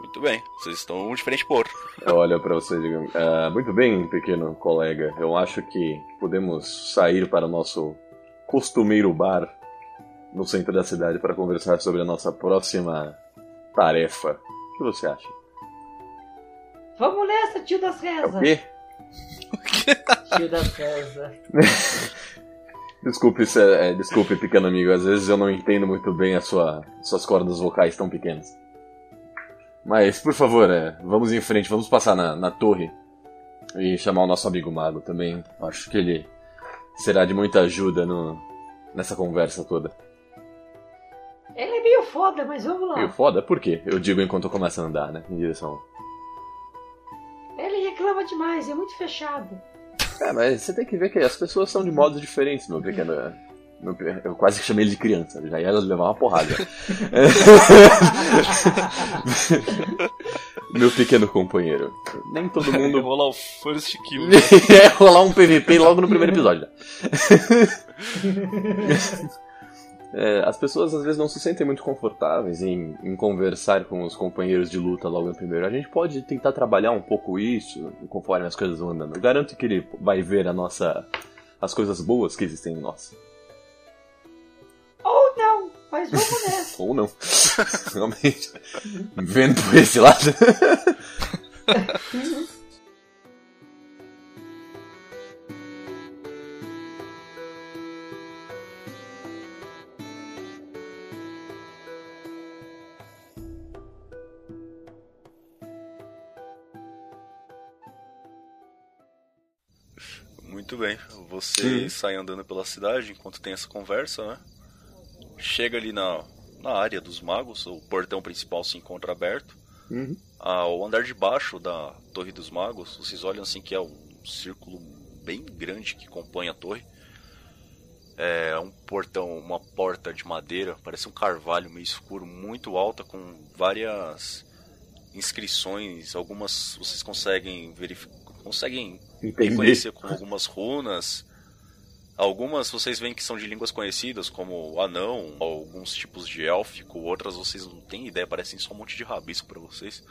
Muito bem, vocês estão um de frente pro outro. Eu olho pra você e digo, "Ah, muito bem, pequeno colega. Eu acho que podemos sair para o nosso costumeiro bar no centro da cidade para conversar sobre a nossa próxima tarefa. O que você acha? Vamos nessa, tio das É o rezas. quê? Tio das rezas. Desculpe, se- é, desculpe, pequeno amigo. Às vezes eu não entendo muito bem a sua, suas cordas vocais tão pequenas. Mas, por favor, é, vamos em frente, vamos passar na, na torre e chamar o nosso amigo mago também. Acho que ele será de muita ajuda no, nessa conversa toda. Ele é meio foda, mas vamos lá. Meio foda? Por quê? Eu digo enquanto eu começo a andar, né? Em direção. Ele reclama demais, é muito fechado. É, mas você tem que ver que as pessoas são de modos diferentes, meu pequeno. meu eu quase chamei ele de criança, já ia levar uma porrada. meu pequeno companheiro. Nem todo Vou mundo. rolar o first kill. é rolar um PVP logo no primeiro episódio. É, as pessoas às vezes não se sentem muito confortáveis em, em conversar com os companheiros de luta logo no primeiro. A gente pode tentar trabalhar um pouco isso conforme as coisas vão andando. Eu garanto que ele vai ver a nossa, as coisas boas que existem em nós. Ou não, mas vamos nessa. Ou não. Realmente. Vendo por esse lado. Muito bem. Você sai andando pela cidade enquanto tem essa conversa, né? Chega ali na, na área dos magos, o portão principal se encontra aberto. Uhum. Ao andar de baixo da Torre dos Magos, vocês olham assim que é um círculo bem grande que compõe a torre. É um portão, uma porta de madeira, parece um carvalho meio escuro, muito alta, com várias inscrições. Algumas vocês conseguem verificar, conseguem Entender. reconhecer com algumas runas. Algumas vocês veem que são de línguas conhecidas, como anão, alguns tipos de élfico, outras vocês não têm ideia, parecem só um monte de rabisco para vocês.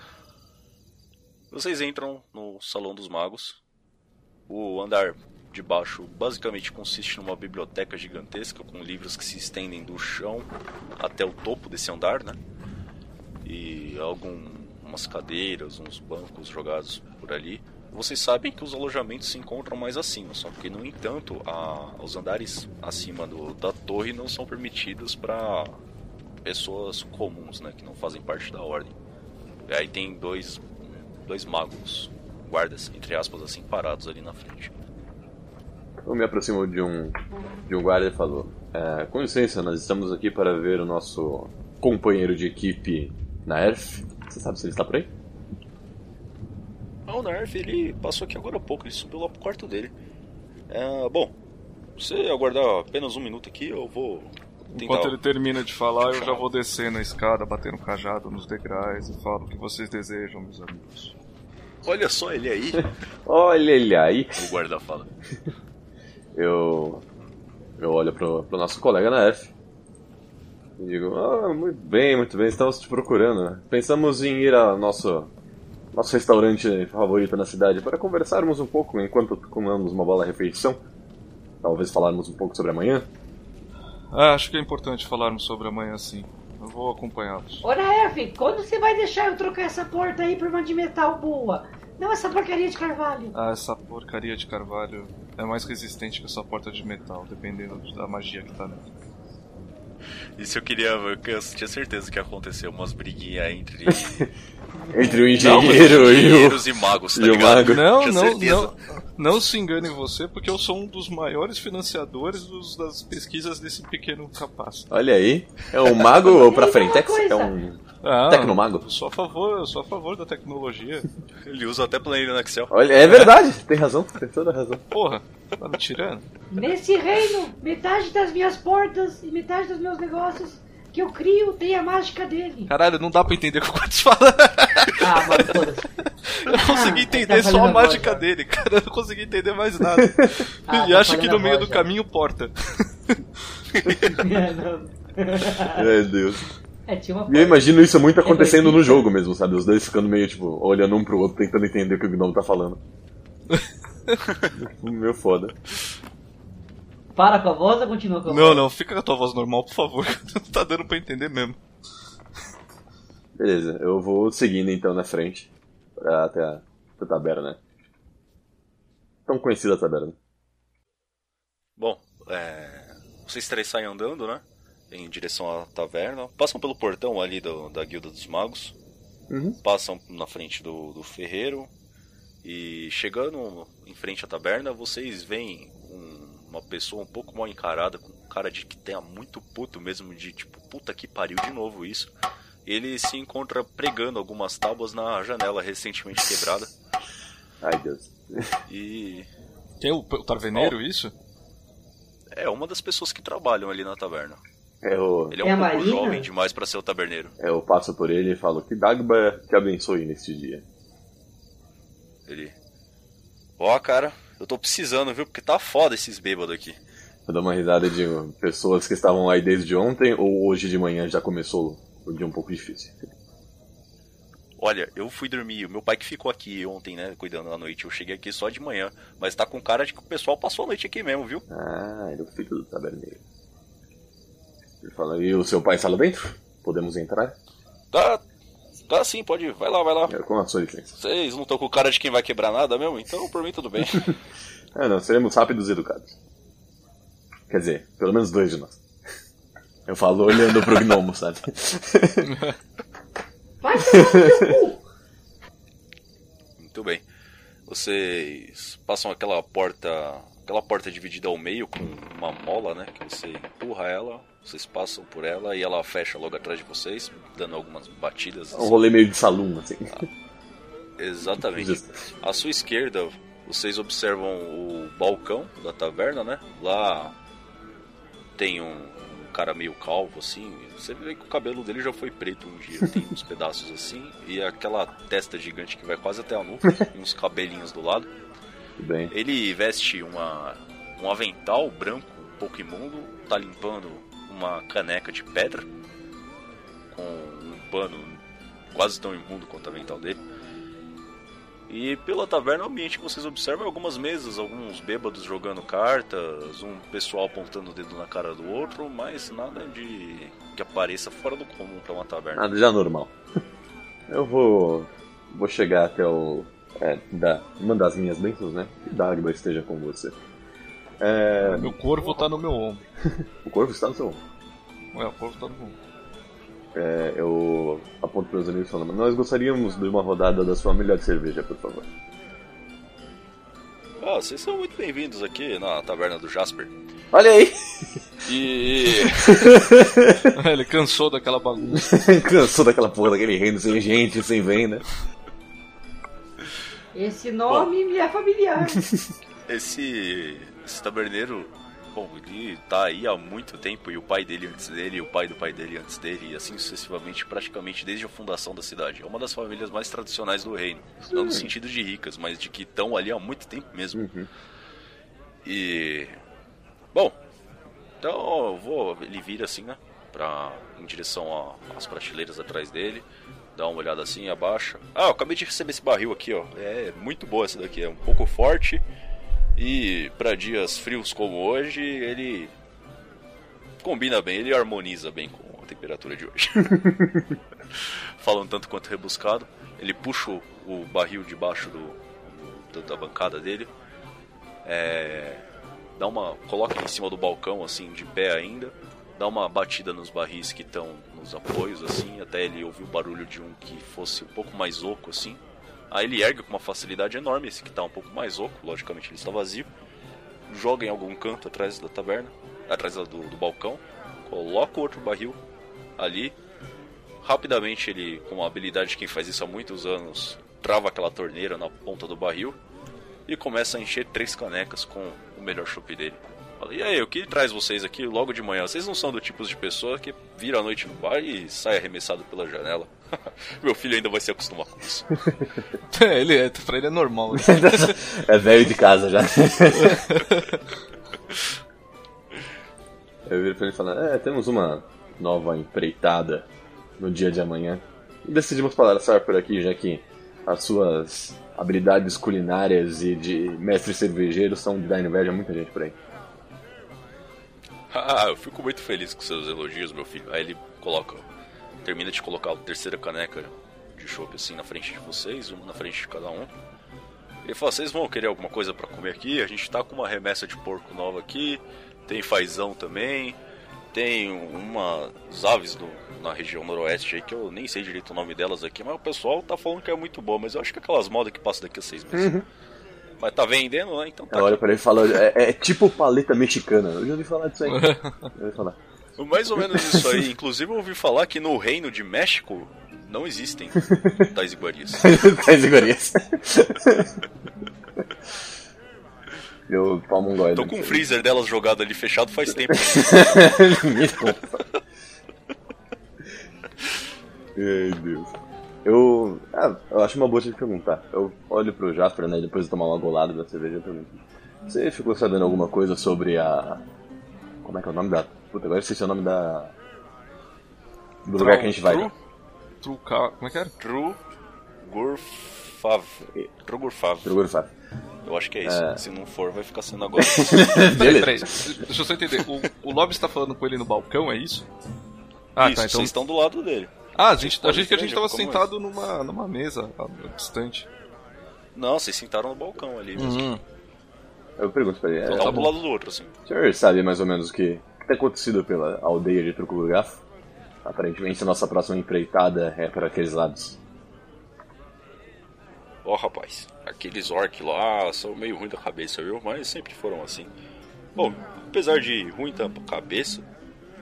Vocês entram no Salão dos Magos. O andar de baixo basicamente consiste numa biblioteca gigantesca com livros que se estendem do chão até o topo desse andar, né? E algumas cadeiras, uns bancos jogados por ali. Vocês sabem que os alojamentos se encontram mais acima, só que no entanto, a, os andares acima do, da torre não são permitidos para pessoas comuns, né, que não fazem parte da ordem. Aí tem dois dois magos, guardas entre aspas assim parados ali na frente. Eu me aproximo de um, de um guarda e falo: é, Com licença, nós estamos aqui para ver o nosso companheiro de equipe na ERF. Você sabe se ele está por aí? O Nerf, ele passou aqui agora há pouco, ele subiu lá pro quarto dele. É, bom, você aguardar apenas um minuto aqui, eu vou tentar. Enquanto ele termina de falar, eu já vou descendo a escada, batendo cajado nos degraus e falo o que vocês desejam, meus amigos. Olha só ele aí, Olha ele aí. o guarda fala. Eu, eu olho pro, pro nosso colega na ERF e digo: Ah, muito bem, muito bem, estamos te procurando. Pensamos em ir ao nosso, nosso restaurante favorito na cidade para conversarmos um pouco enquanto comemos uma boa refeição. Talvez falarmos um pouco sobre amanhã. Ah, acho que é importante falarmos sobre amanhã sim. Eu vou acompanhá-los. Ô Naef, quando você vai deixar eu trocar essa porta aí por uma de metal boa? Não essa porcaria de carvalho. Ah, essa porcaria de carvalho é mais resistente que essa porta de metal, dependendo da magia que tá nela. Isso eu queria. Eu tinha certeza que ia acontecer umas briguinhas entre Entre o engenheiro e o. engenheiros e magos, tá e o mago. Não, não, não. Não se engane você, porque eu sou um dos maiores financiadores dos- das pesquisas desse pequeno capaz. Olha aí. É um mago ou pra frente? É um Ah, tecnomago? Eu sou a favor, eu sou a favor da tecnologia. Ele usa até planilha no Excel. Olha, é verdade, tem razão, tem toda a razão. Porra, tá me tirando? Nesse reino, metade das minhas portas e metade dos meus negócios que eu crio tem a mágica dele. Caralho, não dá pra entender o que o Quantos fala. Ah, mano, foda-se. Eu consegui Ah, entender tá só a mágica agora. dele, cara. Eu não consegui entender mais nada. Ah, e tá acho que no meio agora do já. caminho porta. Meu Deus. é, tinha uma E eu imagino isso muito acontecendo no jogo mesmo, sabe? Os dois ficando meio, tipo, olhando um pro outro, tentando entender o que o gnomo tá falando. Meu foda. Para com a voz ou continua com a Não, voz? não, fica com a tua voz normal, por favor. Não tá dando pra entender mesmo. Beleza, eu vou seguindo então na frente. Pra até a, a taberna, né? Tão conhecida a taberna. Bom, é, vocês três saem andando, né? Em direção à taverna. Passam pelo portão ali do- da Guilda dos Magos. Uhum. Passam na frente do, do ferreiro. E chegando em frente à taberna, vocês veem uma pessoa um pouco mal encarada, com cara de que tem muito puto mesmo, de tipo, puta que pariu de novo isso. Ele se encontra pregando algumas tábuas na janela recentemente quebrada. Ai, Deus. E Quem é o, o Tarveneiro, isso? é uma das pessoas que trabalham ali na taverna. É o, Ele é É um pouco Marina? jovem demais pra ser o taberneiro. eu passo por ele e falo que Dagba te abençoe neste dia. Ele. Ó, cara, eu tô precisando, viu? Porque tá foda esses bêbados aqui. Eu dou uma risada de pessoas que estavam aí desde ontem ou hoje de manhã já começou o dia um pouco difícil. Olha, eu fui dormir, o meu pai que ficou aqui ontem, né, cuidando da noite. Eu cheguei aqui só de manhã, mas tá com cara de que o pessoal passou a noite aqui mesmo, viu? Ah, ele é o filho do taberneiro. Ele fala, e o seu pai está lá dentro? Podemos entrar? Tá, tá sim, pode ir. Vai lá, vai lá. É, Com a sua licença. Vocês não estão com cara de quem vai quebrar nada mesmo? Então, por mim, tudo bem. Ah, não, seremos rápidos e educados. Quer dizer, pelo menos dois de nós. Eu falo olhando pro gnomo, sabe? Vai. Muito bem. Vocês passam aquela porta, aquela porta dividida ao meio com uma mola, né? Que você empurra ela, vocês passam por ela e ela fecha logo atrás de vocês, dando algumas batidas. Um rolê meio de salão, assim. Exatamente. À sua esquerda, vocês observam o balcão da taverna, né? Lá tem um, cara meio calvo, assim. Você vê que o cabelo dele já foi preto um dia. Tem uns pedaços assim. E aquela testa gigante que vai quase até a nuca. uns cabelinhos do lado. Bem. Ele veste uma, um avental branco, um pouco imundo. Tá limpando uma caneca de pedra. Com um pano quase tão imundo quanto o avental dele. E pela taverna, o ambiente que vocês observam é algumas mesas, alguns bêbados jogando cartas, um pessoal apontando o dedo na cara do outro, mas nada de que apareça fora do comum para uma taverna. Nada já normal. Eu vou. Vou chegar até o. É, da, mandar as minhas bênçãos, né? Que Dagba esteja com você. É, Meu corvo tá no meu ombro. o corvo está no seu ombro. Ué, o corvo tá no meu ombro. É, eu aponto para os amigos falando, nós gostaríamos de uma rodada da sua melhor cerveja, por favor. Ah, vocês são muito bem-vindos aqui na taverna do Jasper. Olha aí! E Ele cansou daquela bagunça. Cansou daquela porra daquele reino sem gente, sem venda. Esse nome me é familiar. esse, esse taberneiro, bom, ele tá aí há muito tempo e o pai dele antes dele, e o pai do pai dele antes dele, e assim sucessivamente, praticamente desde a fundação da cidade. É uma das famílias mais tradicionais do reino. Não no sentido de ricas, mas de que estão ali há muito tempo mesmo. E. Bom, então eu vou. Ele vira assim, né? Pra, em direção às prateleiras atrás dele. Dá uma olhada assim, abaixa. Ah, eu acabei de receber esse barril aqui, ó. É muito boa essa daqui. É um pouco forte. E pra dias frios como hoje, ele combina bem, ele harmoniza bem com a temperatura de hoje. Fala um tanto quanto rebuscado. Ele puxa o- barril debaixo do- da bancada dele. É, dá uma coloca em cima do balcão assim de pé ainda dá uma batida nos barris que estão nos apoios assim até ele ouvir o barulho de um que fosse um pouco mais oco assim. Aí ele ergue com uma facilidade enorme esse que tá um pouco mais oco logicamente ele está vazio. Joga em algum canto atrás da taverna atrás do, do balcão coloca o outro barril ali. Rapidamente ele com a habilidade de quem faz isso há muitos anos trava aquela torneira na ponta do barril e começa a encher três canecas com o melhor chopp dele. Fala, e aí, o que traz vocês aqui logo de manhã? Vocês não são do tipo de pessoa que vira a noite no bar e sai arremessado pela janela. Meu filho ainda vai se acostumar com isso. É, ele é, pra ele é normal. né? É velho de casa já. Eu viro pra ele e falo, é, temos uma nova empreitada no dia de amanhã. E decidimos passar por aqui, já que as suas habilidades culinárias e de mestre cervejeiro são de dar inveja a muita gente por aí. Ah, eu fico muito feliz com seus elogios, meu filho. Aí ele coloca, termina de colocar a terceira caneca de chopp assim na frente de vocês, uma na frente de cada um. Ele fala, vocês vão querer alguma coisa pra comer aqui? A gente tá com uma remessa de porco nova aqui, tem fazão também, tem umas aves do, na região noroeste aí que eu nem sei direito o nome delas aqui, mas o pessoal tá falando que é muito boa, mas eu acho que aquelas modas que passam daqui a seis meses. Mas tá vendendo, né? Então tá. Aqui. pra ele falo, é, é tipo paleta mexicana. Eu já ouvi falar disso aí. Eu ouvi falar. Mais ou menos isso aí. Inclusive eu ouvi falar que no reino de México não existem tais iguarias. Tais iguarias. Eu tomo um gole. Tô com o freezer delas jogado ali fechado faz tempo. Me conta. Ai, Deus. Eu, ah, eu acho uma boa de perguntar. Eu olho pro Jasper, né, depois de tomar uma golada da cerveja, eu pergunto. Você ficou sabendo alguma coisa sobre a... Como é que é o nome da... Puta, agora eu esqueci o nome da... Do lugar que a gente vai. Tru, Trucar. Como é que era? Tru Gurfav. Tru Gurfav. Trugurfá. Eu acho que é isso. Se não for, vai ficar sendo agora. Peraí, peraí. Deixa eu só entender. O, o Lobby está falando com ele no balcão, é isso? Ah, isso, tá. Então. vocês estão do lado dele. Ah, a gente, a gente, que a gente tava é. sentado numa, numa mesa ah, distante. Não, vocês sentaram no balcão ali mesmo. Uhum. Eu pergunto pra ele, é, Então tá um do lado do outro, assim. o senhor sabe mais ou menos o que, o que tem acontecido pela aldeia de Truculgrafo? Aparentemente a nossa próxima empreitada é para aqueles lados. Ó, oh, rapaz, aqueles orcs lá são meio ruins da cabeça, viu? Mas sempre foram assim. Bom, apesar de ruim da cabeça,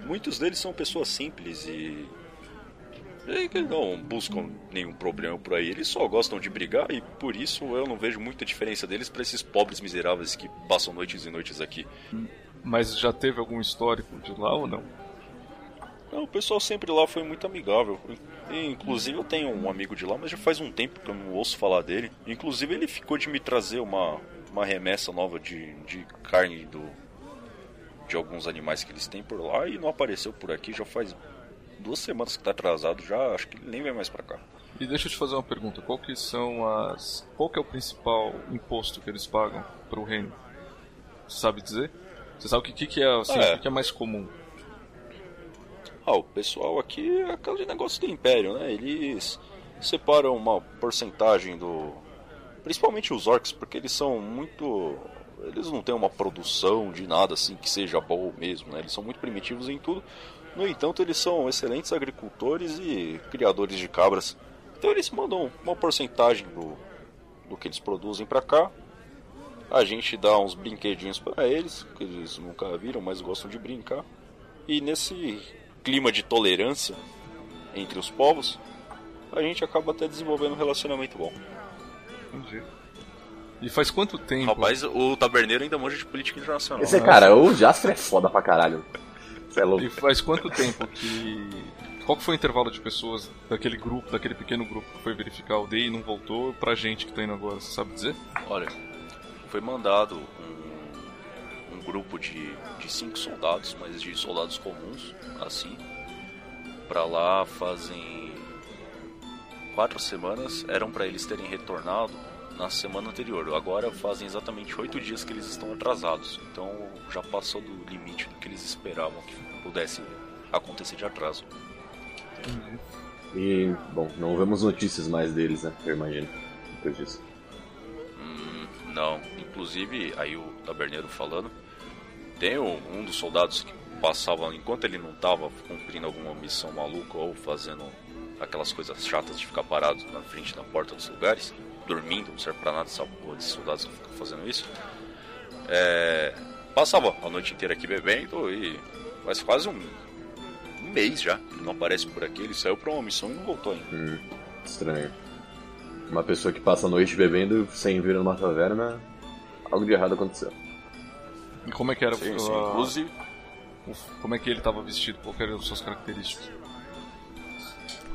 muitos deles são pessoas simples e que não buscam nenhum problema por aí, eles só gostam de brigar e por isso eu não vejo muita diferença deles para esses pobres miseráveis que passam noites e noites aqui. Mas já teve algum histórico de lá ou não? Não, o pessoal sempre lá foi muito amigável. Inclusive eu tenho um amigo de lá, mas já faz um tempo que eu não ouço falar dele. Inclusive ele ficou de me trazer uma, uma remessa nova de, de carne do, de alguns animais que eles têm por lá e não apareceu por aqui já faz duas semanas que tá atrasado já, acho que ele nem vem mais para cá. E deixa eu te fazer uma pergunta, qual que são as qual que é o principal imposto que eles pagam para o reino? Você sabe dizer? Você sabe o que, que, é, assim, é. O que é mais comum? Ah, o pessoal aqui é aquele negócio do império, né? Eles separam uma porcentagem do. Principalmente os orcs, porque eles são muito. Eles não têm uma produção de nada assim que seja bom mesmo, né? Eles são muito primitivos em tudo. No entanto, eles são excelentes agricultores e criadores de cabras. Então eles mandam uma porcentagem do, do que eles produzem para cá. A gente dá uns brinquedinhos para eles, que eles nunca viram, mas gostam de brincar. E nesse clima de tolerância entre os povos, a gente acaba até desenvolvendo um relacionamento bom. Entendi. E faz quanto tempo? Rapaz, o taberneiro ainda manja de política internacional. Esse cara, o Jasper é foda pra caralho. É louco. E faz quanto tempo que. Qual que foi o intervalo de pessoas daquele grupo, daquele pequeno grupo que foi verificar o DEI e não voltou pra gente que tá indo agora, você sabe dizer? Olha, foi mandado um, um grupo de, de cinco soldados, mas de soldados comuns, assim, pra lá fazem quatro semanas, eram para eles terem retornado na semana anterior. Agora fazem exatamente oito dias que eles estão atrasados. Então já passou do limite do que eles esperavam que pudesse acontecer de atraso. E, bom, não vemos notícias mais deles, né? Eu imagino, depois disso. Hum, não. Inclusive, aí o taberneiro falando, tem um dos soldados que passava, enquanto ele não estava cumprindo alguma missão maluca ou fazendo aquelas coisas chatas de ficar parado na frente da porta dos lugares, dormindo, não serve pra nada essa porra de soldados que ficam fazendo isso. É, passava a noite inteira aqui bebendo e faz quase um, um mês já ele não aparece por aqui. Ele saiu pra uma missão e não voltou ainda. Hum, estranho. Uma pessoa que passa a noite bebendo sem vir numa taverna, algo de errado aconteceu. E como é que era? Sim, sim. Inclusive, como é que ele estava vestido? Qual eram as suas características?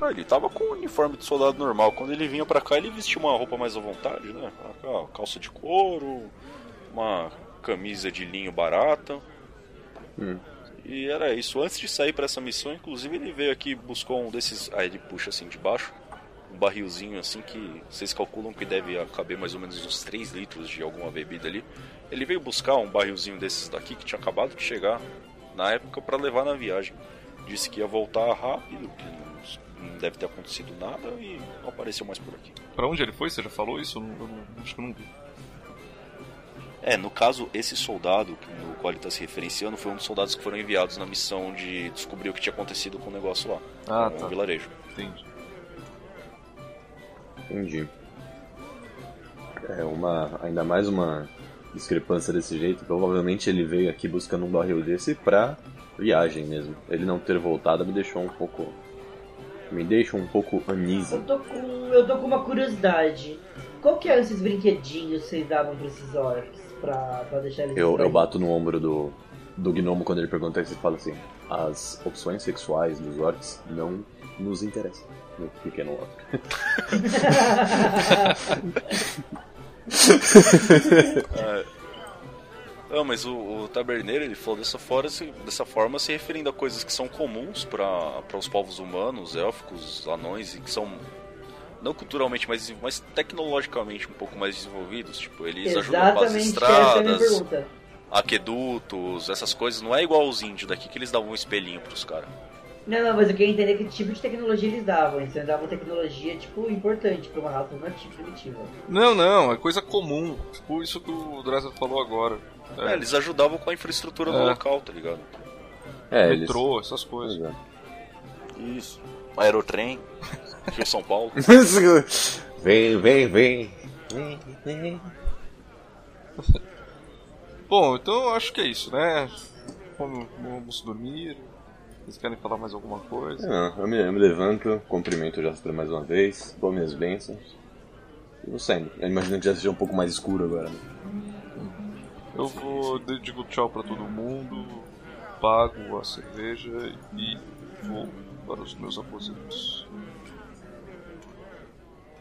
Ah, ele tava com o uniforme de soldado normal. Quando ele vinha para cá, ele vestia uma roupa mais à vontade, né? Calça de couro, uma camisa de linho barata. Hum. E era isso. Antes de sair para essa missão, inclusive, ele veio aqui buscou um desses. Aí ele puxa assim de baixo. Um barrilzinho assim que vocês calculam que deve caber mais ou menos uns 3 litros de alguma bebida ali. Ele veio buscar um barrilzinho desses daqui que tinha acabado de chegar na época para levar na viagem. Disse que ia voltar rápido, que não deve ter acontecido nada e não apareceu mais por aqui. Para onde ele foi? Você já falou isso? Eu, não, eu não, acho que eu não vi. É, no caso, esse soldado no qual ele está se referenciando foi um dos soldados que foram enviados na missão de descobrir o que tinha acontecido com o negócio lá. Ah, tá. No vilarejo. Entendi. Entendi. É uma. ainda mais uma discrepância desse jeito. Provavelmente ele veio aqui buscando um barril desse pra viagem mesmo. Ele não ter voltado me deixou um pouco me deixa um pouco uneasy. Eu tô com, eu tô com uma curiosidade. Qual que eram esses brinquedinhos que vocês davam pra esses orcs? Pra, pra deixar eles eu, eu bato no ombro do, do gnomo quando ele pergunta e você fala assim: as opções sexuais dos orcs não nos interessam. No pequeno orc. é, não, mas o, o taberneiro ele falou dessa forma, dessa forma se referindo a coisas que são comuns para os povos humanos, élficos, anões e que são não culturalmente, mas, mas tecnologicamente um pouco mais desenvolvidos. Tipo, eles Exatamente ajudam com as estradas, aquedutos, essas coisas. Não é igual os índios daqui que eles davam um espelhinho pros caras. Não, não, mas eu queria entender que tipo de tecnologia eles davam. Eles davam tecnologia, tipo, importante pra uma raça nativa primitiva. Não, não, é coisa comum. Tipo, isso que o Dresser falou agora. É. é. eles ajudavam com a infraestrutura do é. local, tá ligado? É, Metrô, eles... essas coisas. É. Isso. Aerotrem, Rio São Paulo. vem, vem, vem. Bom, então eu acho que é isso, né? Vamos, vamos dormir. Vocês querem falar mais alguma coisa? Não, eu me, eu me levanto, cumprimento o Jasper mais uma vez, dou minhas bênçãos e vou saindo. Eu imagino que já seja um pouco mais escuro agora. Né? Eu vou, digo tchau pra todo mundo, pago a cerveja e vou para os meus aposentos.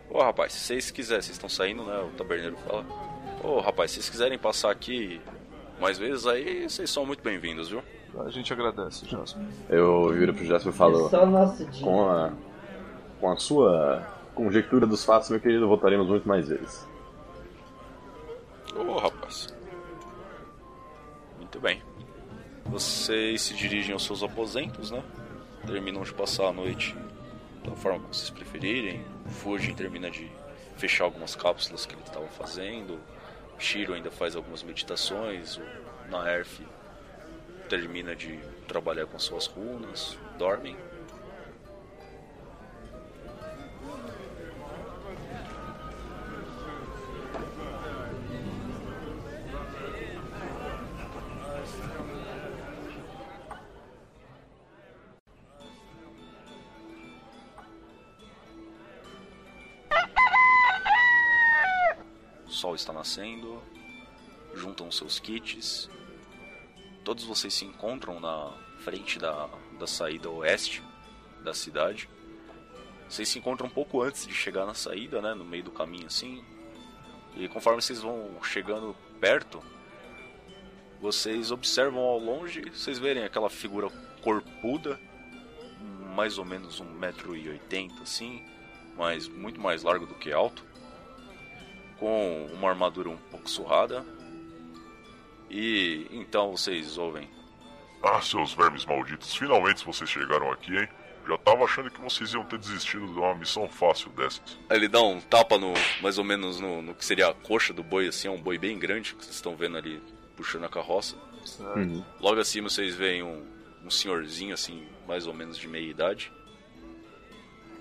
Ô rapaz, se vocês quiserem, vocês estão saindo, né? O taberneiro fala. Ô rapaz, se vocês quiserem passar aqui mais vezes aí, vocês são muito bem-vindos, viu? A gente agradece, Jasper. Eu viro pro Jasper e falo. É. Com a, com a sua conjectura dos fatos, meu querido, voltaremos muito mais vezes. Ô rapaz. Muito bem. Vocês se dirigem aos seus aposentos, né? Terminam de passar a noite da forma que vocês preferirem. Fujin termina de fechar algumas cápsulas que ele estava fazendo. Shiro ainda faz algumas meditações. O Naerf termina de trabalhar com suas runas. Dormem. Sol está nascendo, juntam seus kits. Todos vocês se encontram na frente da, da saída oeste da cidade. Vocês se encontram um pouco antes de chegar na saída, né, no meio do caminho assim. E conforme vocês vão chegando perto, vocês observam ao longe, vocês verem aquela figura corpuda, mais ou menos 1,80m assim, mas muito mais largo do que alto com uma armadura um pouco surrada. E então vocês ouvem. Ah, seus vermes malditos, finalmente vocês chegaram aqui, hein? Já tava achando que vocês iam ter desistido de uma missão fácil dessas. Ele dá um tapa no, mais ou menos no, no que seria a coxa do boi, assim, é um boi bem grande que vocês estão vendo ali puxando a carroça. Uhum. Logo acima vocês veem um, um senhorzinho, assim, mais ou menos de meia idade.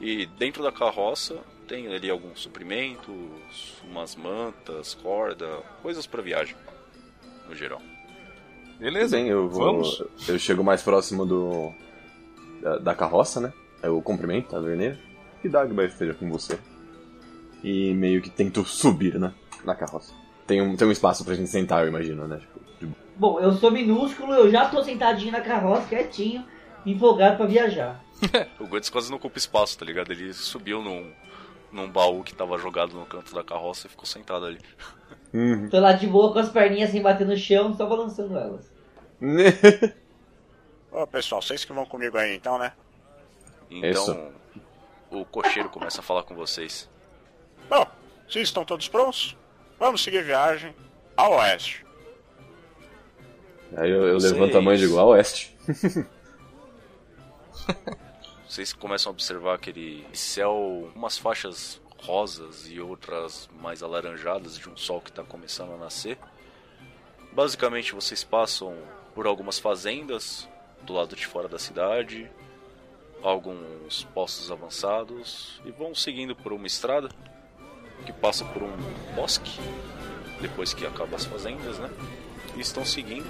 E dentro da carroça tem ali alguns suprimentos, umas mantas, corda, coisas para viagem, no geral. Beleza, Bem, eu vou. vamos. Eu chego mais próximo do. da, da carroça, né? Eu cumprimento a verneira. Que Dagmar esteja com você. E meio que tento subir, né? Na carroça. Tem um, tem um espaço pra gente sentar, eu imagino, né? Tipo, de- Bom, eu sou minúsculo, eu já tô sentadinho na carroça, quietinho, empolgado pra viajar. O Guts quase não ocupa espaço, tá ligado? Ele subiu num, num baú que tava jogado no canto da carroça e ficou sentado ali. Uhum. Tô lá de boa com as perninhas sem bater no chão, só balançando elas. Ô pessoal, vocês que vão comigo aí então, né? Então, Isso. o cocheiro começa a falar com vocês. Bom, se estão todos prontos, vamos seguir viagem ao oeste. Aí eu, eu levanto a mão e digo, a oeste. Vocês começam a observar aquele céu, umas faixas rosas e outras mais alaranjadas de um sol que está começando a nascer. Basicamente, vocês passam por algumas fazendas do lado de fora da cidade, alguns postos avançados e vão seguindo por uma estrada que passa por um bosque depois que acaba as fazendas, né? E estão seguindo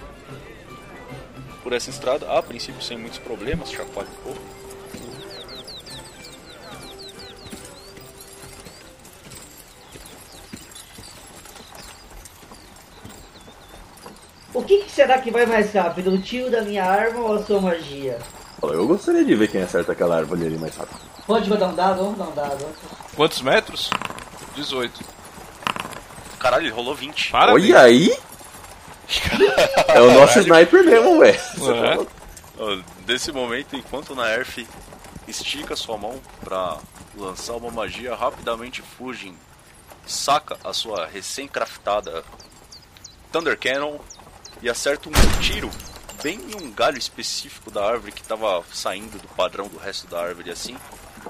por essa estrada, a princípio sem muitos problemas, chacoalha um pouco. O que, que será que vai mais rápido, o tiro da minha arma ou a sua magia? Eu gostaria de ver quem acerta aquela árvore ali mais rápido. Pode rodar um dado? Vamos dar um dado. Quantos metros? 18. Caralho, ele rolou 20. Parabéns. Olha aí! É o nosso sniper mesmo, velho. É. Ó, Nesse momento, enquanto o Naerf estica sua mão pra lançar uma magia, rapidamente Fujin saca a sua recém-craftada Thunder Cannon e acerta um tiro bem em um galho específico da árvore que estava saindo do padrão do resto da árvore assim.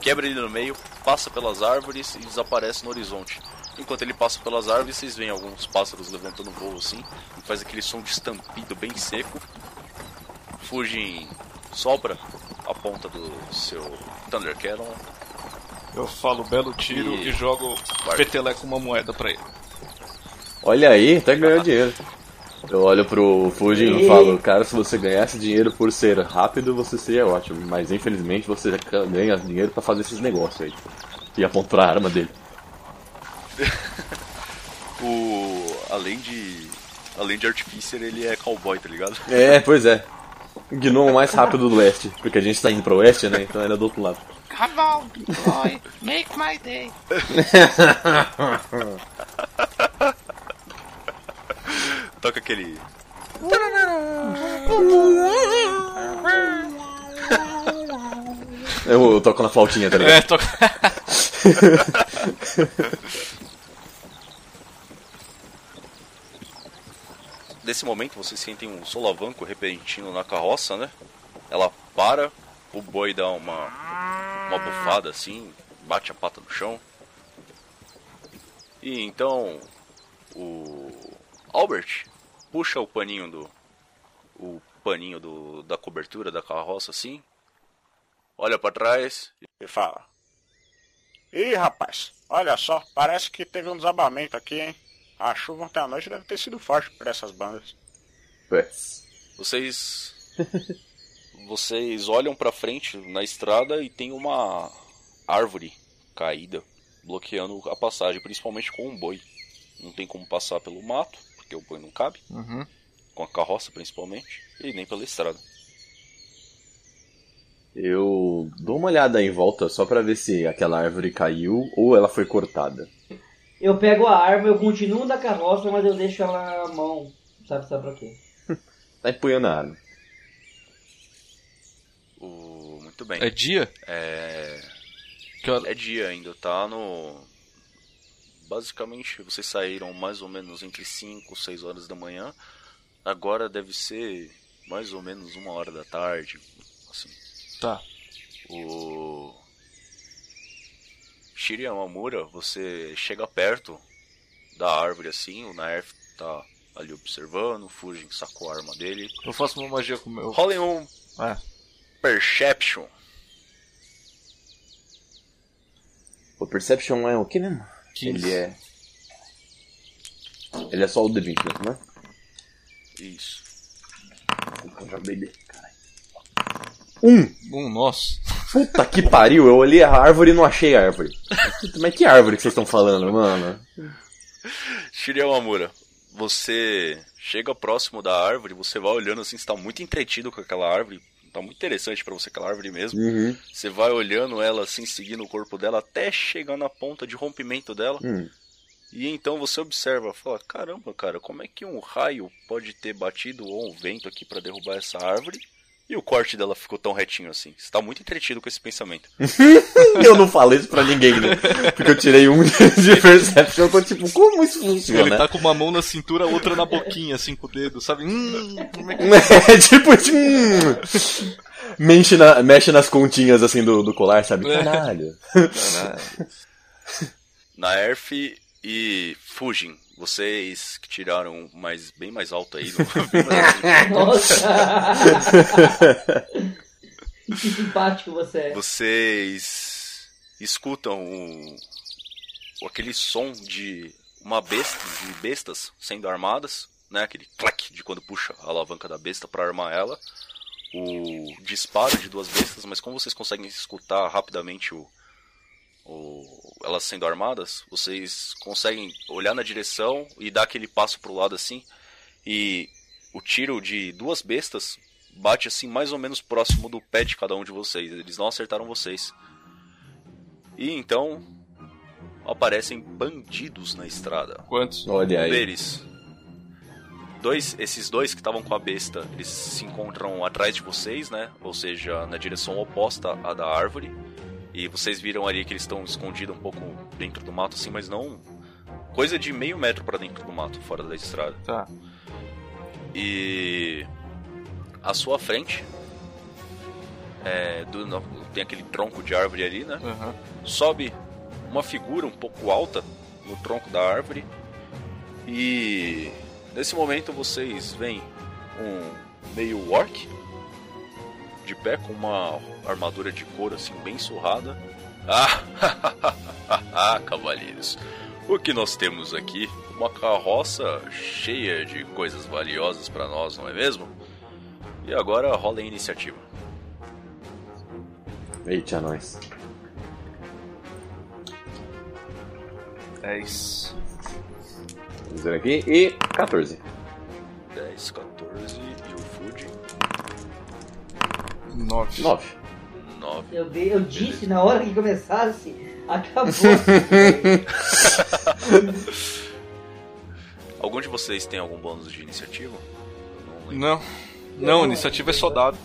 Quebra ele no meio, passa pelas árvores e desaparece no horizonte. Enquanto ele passa pelas árvores, vocês veem alguns pássaros levantando voo assim, e faz aquele som de estampido bem seco. Fujin sopra a ponta do seu Thunder Cannon Eu falo belo tiro e, E- jogo peteleco uma moeda pra ele. Olha aí, até ganhou dinheiro. Eu olho pro Fujin e falo, cara, se você ganhasse dinheiro por ser rápido, você seria ótimo. Mas infelizmente você ganha dinheiro pra fazer esses negócios aí. E aponto pra arma dele. O. Além de. Além de Artificer, ele é cowboy, tá ligado? É, pois é. O gnomo mais rápido do oeste. Porque a gente tá indo pro oeste, né? Então ele é do outro lado. Come on, boy, make my day. Toca aquele. Eu, eu toco na flautinha, tá ligado? É, toca. Nesse momento vocês sentem um solavanco repentino na carroça, né? Ela para, o boi dá uma, uma bufada assim, bate a pata no chão. E então o Albert puxa o paninho do. o paninho do, da cobertura da carroça assim, olha pra trás E fala. Ih, rapaz, olha só, parece que teve um desabamento aqui, hein? A chuva ontem à noite deve ter sido forte por essas bandas. Putz. Vocês vocês olham pra frente na estrada e tem uma árvore caída bloqueando a passagem, principalmente com um boi. Não tem como passar pelo mato, porque o boi não cabe, Uhum. com a carroça principalmente, e nem pela estrada. Eu dou uma olhada em volta só pra ver se aquela árvore caiu ou ela foi cortada. Eu pego a arma, eu continuo da carroça, mas eu deixo ela na mão. Sabe, sabe pra quê? Tá empunhando a arma. O... Muito bem. É dia? É... Que hora- é dia ainda, tá no. Basicamente, vocês saíram mais ou menos entre 5 e 6 horas da manhã. Agora deve ser mais ou menos uma hora da tarde. Assim. Tá. O. Shiri Yamamura, você chega perto da árvore assim, o Naerf tá ali observando, o Fujin sacou a arma dele. Eu faço uma magia com o meu. Rolem um É. Perception. O Perception é o que mesmo? 15. Ele é. Ele é só o D20 mesmo, né? Isso. Caralho. Um, nossa. Puta que pariu, eu olhei a árvore e não achei a árvore. Puta, Mas que árvore que vocês estão falando, mano? Shiri Yamamura, você chega próximo da árvore, você vai olhando assim, você tá muito entretido com aquela árvore. Tá muito interessante pra você aquela árvore mesmo. Uhum. Você vai olhando ela assim, seguindo o corpo dela até chegar na ponta de rompimento dela. Hum. E então você observa, fala, caramba, cara, como é que um raio pode ter batido ou um vento aqui pra derrubar essa árvore? E o corte dela ficou tão retinho assim. Você tá muito entretido com esse pensamento. Eu não falo isso pra ninguém, né? Porque eu tirei um de Perception, eu tô tipo, como isso Ele funciona? tá com uma mão na cintura, outra na boquinha, assim, com o dedo, sabe? Hum, como é que... É tipo, hum, mexe, na- mexe nas continhas assim do, do colar, sabe? É. Caralho. Naerf e Fujin, vocês que tiraram mais, bem mais alto aí. mais. Nossa! que simpático você é. vocês escutam o, aquele som de uma besta, de bestas sendo armadas, né? Aquele clack de quando puxa a alavanca da besta para armar ela. O disparo de duas bestas, mas como vocês conseguem escutar rapidamente o, o- elas sendo armadas, vocês conseguem olhar na direção e dar aquele passo pro lado assim. E o tiro de duas bestas bate assim mais ou menos próximo do pé de cada um de vocês. Eles não acertaram vocês. E então aparecem bandidos na estrada. Quantos? Olha Um aí. deles. Dois, esses dois que estavam com a besta, eles se encontram atrás de vocês, né? Ou seja, na direção oposta à da árvore. E vocês viram ali que eles estão escondidos um pouco dentro do mato, assim, mas não. Coisa de meio metro para dentro do mato, fora da estrada. Tá. E à sua frente é, do- tem aquele tronco de árvore ali, né? Aham. Sobe uma figura um pouco alta no tronco da árvore e nesse momento vocês veem um meio orc de pé com uma armadura de couro assim bem surrada Ah, cavaleiros. O que nós temos aqui? Uma carroça cheia de coisas valiosas para nós, não é mesmo? E agora rola a iniciativa. Eita, nós. 10. Vamos ver aqui. E 14. 10, 14 e o Food 9. 9. 9. Eu, dei- eu disse na hora que começasse, acabou. Algum de vocês tem algum bônus de iniciativa? Não. Não. Não, iniciativa é só dado.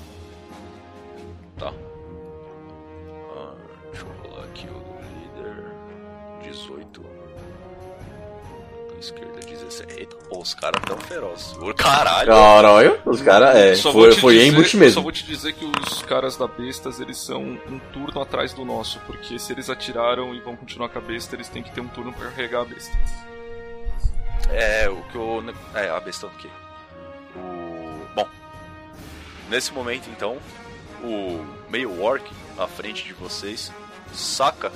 Esquerda 17. Eita, pô, os caras tão ferozes. Caralho! Caralho, os caras, é, Só foi, foi dizer- ambush eu mesmo. Só vou te dizer que os caras da bestas, eles são um turno atrás do nosso, porque se eles atiraram e vão continuar com a besta, eles têm que ter um turno pra carregar a besta. É, o que eu. É, a besta do quê? O. Bom. Nesse momento, então, o meio orc à frente de vocês saca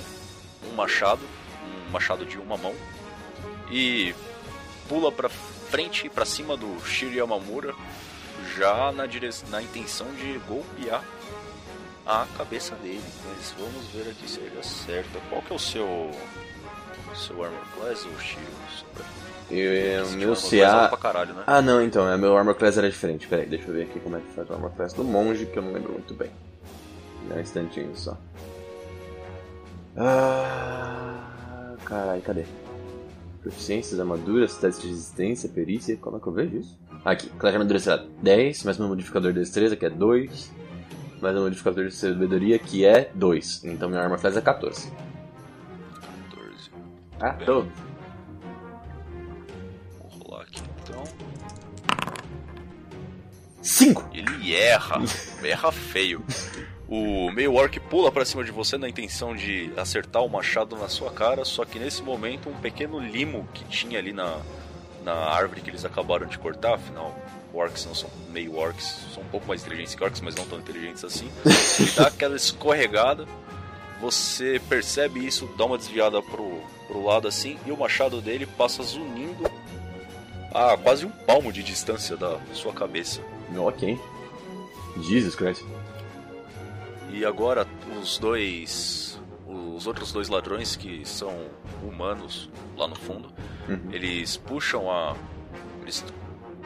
um machado, um machado de uma mão, e pula pra frente, pra cima do Shiro Yamamura, já na, dire... na intenção de golpear a cabeça dele. Mas vamos ver aqui se ele acerta. Qual que é o seu. Seu armor class, ou Shiro? Só pra- E o meu é CA. pra caralho, né? Ah, não, então, é, meu Armor Class era diferente. Peraí, deixa eu ver aqui como é que faz o Armor Class do monge, que eu não lembro muito bem. Dá um instantinho só. Ah. Caralho, cadê? Proficiências, armaduras, testes de resistência, perícia. Como é que eu vejo isso? Aqui, classe de armadura será 10, mais meu modificador de destreza, que é 2. Mais meu modificador de sabedoria, que é 2. Então meu Armor Class é 14. 14. Ah, tô. Vou rolar aqui então. 5! Ele erra. erra feio. O meio orc pula pra cima de você na intenção de acertar o machado na sua cara, só que nesse momento um pequeno limo que tinha ali na, na árvore que eles acabaram de cortar, afinal, orcs não são meio orcs, são um pouco mais inteligentes que orcs, mas não tão inteligentes assim. Ele dá aquela escorregada, você percebe isso, dá uma desviada pro, pro lado assim, e o machado dele passa zunindo a quase um palmo de distância da sua cabeça. Ok. Jesus Christ. E agora os dois. Os outros dois ladrões que são humanos lá no fundo, Uhum. eles puxam a. Eles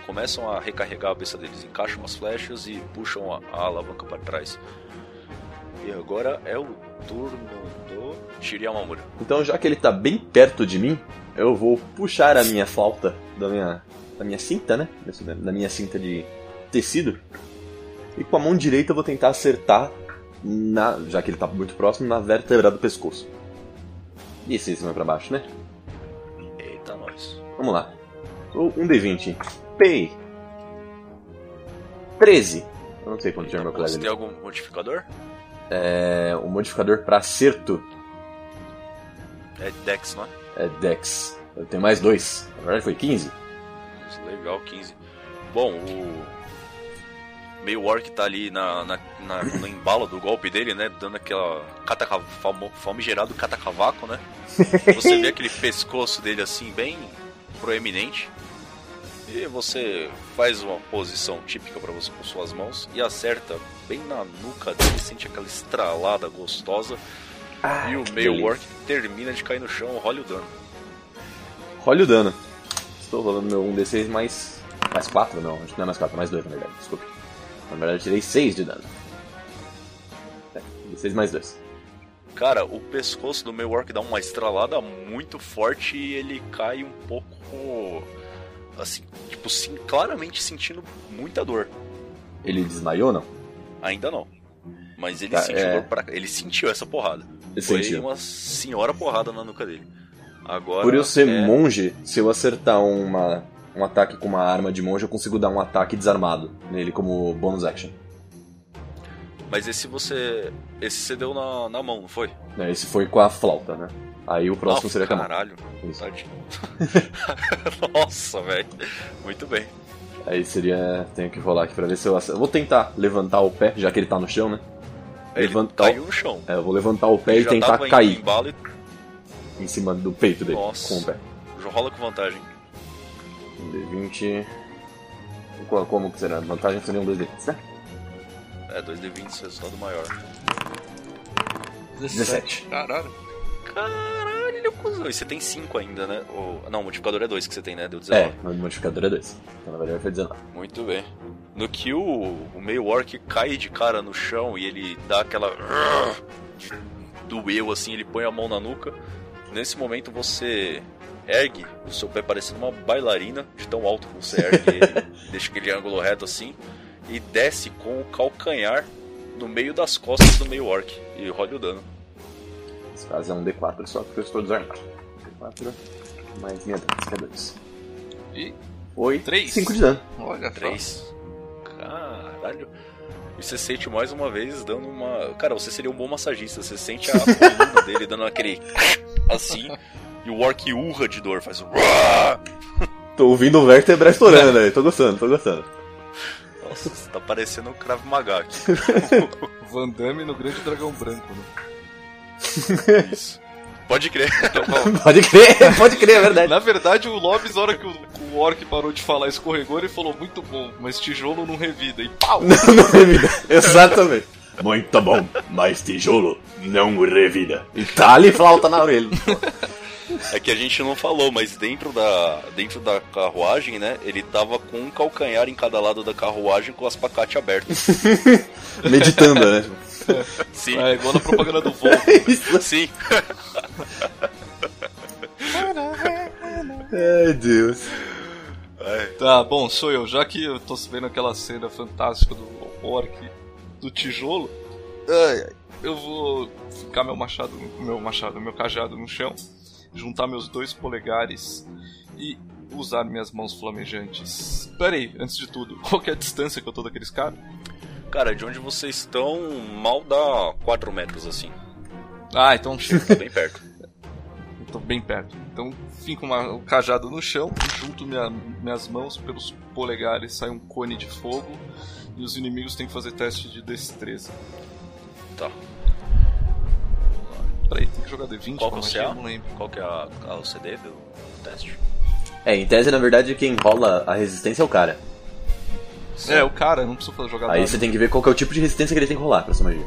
começam a recarregar a cabeça deles, encaixam as flechas e puxam a, a alavanca para trás. E agora é o turno do Shiriyamamura. Então, já que ele tá bem perto de mim, eu vou puxar a minha flauta da minha, da minha cinta, né? Da minha cinta de tecido. E com a mão direita eu vou tentar acertar, na, já que ele tá muito próximo, na vértebra do pescoço. E esse em cima pra baixo, né? Eita, nós. Vamos lá. Um D20. Pei. 13. Eu não sei quanto tinha meu Você colega. tem algum modificador? É, o modificador pra acerto É Dex, não é? é Dex. Eu tenho mais dois. Na verdade foi 15. Legal, 15. Bom, o meio orc tá ali na, na, na- no embalo do golpe dele, né? Dando aquela cataca, famigerado catacavaco, né? Você vê aquele pescoço dele assim, bem proeminente. E você faz uma posição típica pra você com suas mãos e acerta bem na nuca dele, sente aquela estralada gostosa. e o meio orc termina de cair no chão, rola o dano. Role o dano. Estou rolando meu 1d6 mais. Mais 4? Não, acho que não é mais 4, mais 2 na verdade, desculpe. Na verdade eu tirei 6 de dano. É, D6 mais 2. Cara, o pescoço do meu orc dá uma estralada muito forte e ele cai um pouco. Assim, tipo, sim, claramente sentindo muita dor. Ele desmaiou não? Ainda não. Mas ele Tá, sentiu é. dor pra... Ele sentiu essa porrada. Ele Foi sentiu. uma senhora porrada na nuca dele. Agora. Por eu ser é... monge, se eu acertar uma, um ataque com uma arma de monge, eu consigo dar um ataque desarmado nele como bonus action. Mas esse você. Esse você deu na, na mão, não foi? Né, Esse foi com a flauta, né? Aí o próximo Nossa, seria com a mão. Caralho. Isso. Nossa, velho. Muito bem. Aí seria. Tenho que rolar aqui pra ver se eu acerto. Vou tentar levantar o pé, já que ele tá no chão, né? Ele levantar. caiu no chão. É, eu vou levantar o pé Ele e tentar cair em e em cima do peito dele Nossa. com o pé. já rola com vantagem. Um D20. Qual- Como que será? Vantagem seria um 2D20, né? É, 2d20, resultado maior. 17. Caralho. Caralho, cuzão. E você tem 5 ainda, né? Ou... Não, o modificador é 2 que você tem, né? Deu 19. É, o modificador é 2. Então na verdade foi 19. Muito bem. No que o, o meio orc cai de cara no chão e ele dá aquela. doeu assim, ele põe a mão na nuca. Nesse momento você ergue o seu pé parecendo uma bailarina, de tão alto que você ergue ele, deixa aquele ângulo reto assim, e desce com o calcanhar no meio das costas do meio orc. E rola o dano. Esse caso é um D4 só porque eu estou desarmado. D4 mais minha dança, que é 2. E Foi Três. 5 de dano. olha só. 3. Caralho. E você sente mais uma vez dando uma. Cara, você seria um bom massagista. Você sente a coluna dele dando aquele. assim. E o orc urra de dor, faz um. Tô ouvindo o vértebra estourando aí, tô gostando, tô gostando. Nossa, você tá parecendo um Krav Maga aqui. Van Damme no Grande Dragão Branco, né? Isso. Pode crer. Pode crer, pode crer, é verdade. Na verdade, o Lobis, na hora que o, o Orc parou de falar, escorregou, ele falou muito bom, mas tijolo não revida. E pau! Não, não revida. Exatamente. Muito bom, mas tijolo não revida. E tá ali flauta na orelha. É que a gente não falou, mas dentro da, dentro da carruagem, né? Ele tava com um calcanhar em cada lado da carruagem com as pacates abertas. Meditando, né? Sim, É igual na propaganda do Volvo. Isso. sim. Ai, Deus. Tá, bom, sou eu. Já que eu tô vendo aquela cena fantástica do Orc do tijolo, ai, ai, eu vou ficar meu machado, meu machado, meu cajado no chão, juntar meus dois polegares e usar minhas mãos flamejantes. Pera aí, antes de tudo, qual que é a distância que eu tô daqueles caras? Cara, de onde vocês estão, mal dá 4 metros assim. Ah, então chega. Tá bem perto. Eu tô bem perto. Então fico uma, o cajado no chão, junto minha- minhas mãos pelos polegares, sai um cone de fogo e os inimigos têm que fazer teste de destreza. Tá. Peraí, tem que jogar D20? Qual que é? Eu não lembro. Qual que é a, a- o CD do teste? É, em tese, na verdade, quem rola a resistência é o cara. É, o cara, não preciso fazer jogar Aí você tem que ver qual que é o tipo de resistência que ele tem que rolar pra essa magia.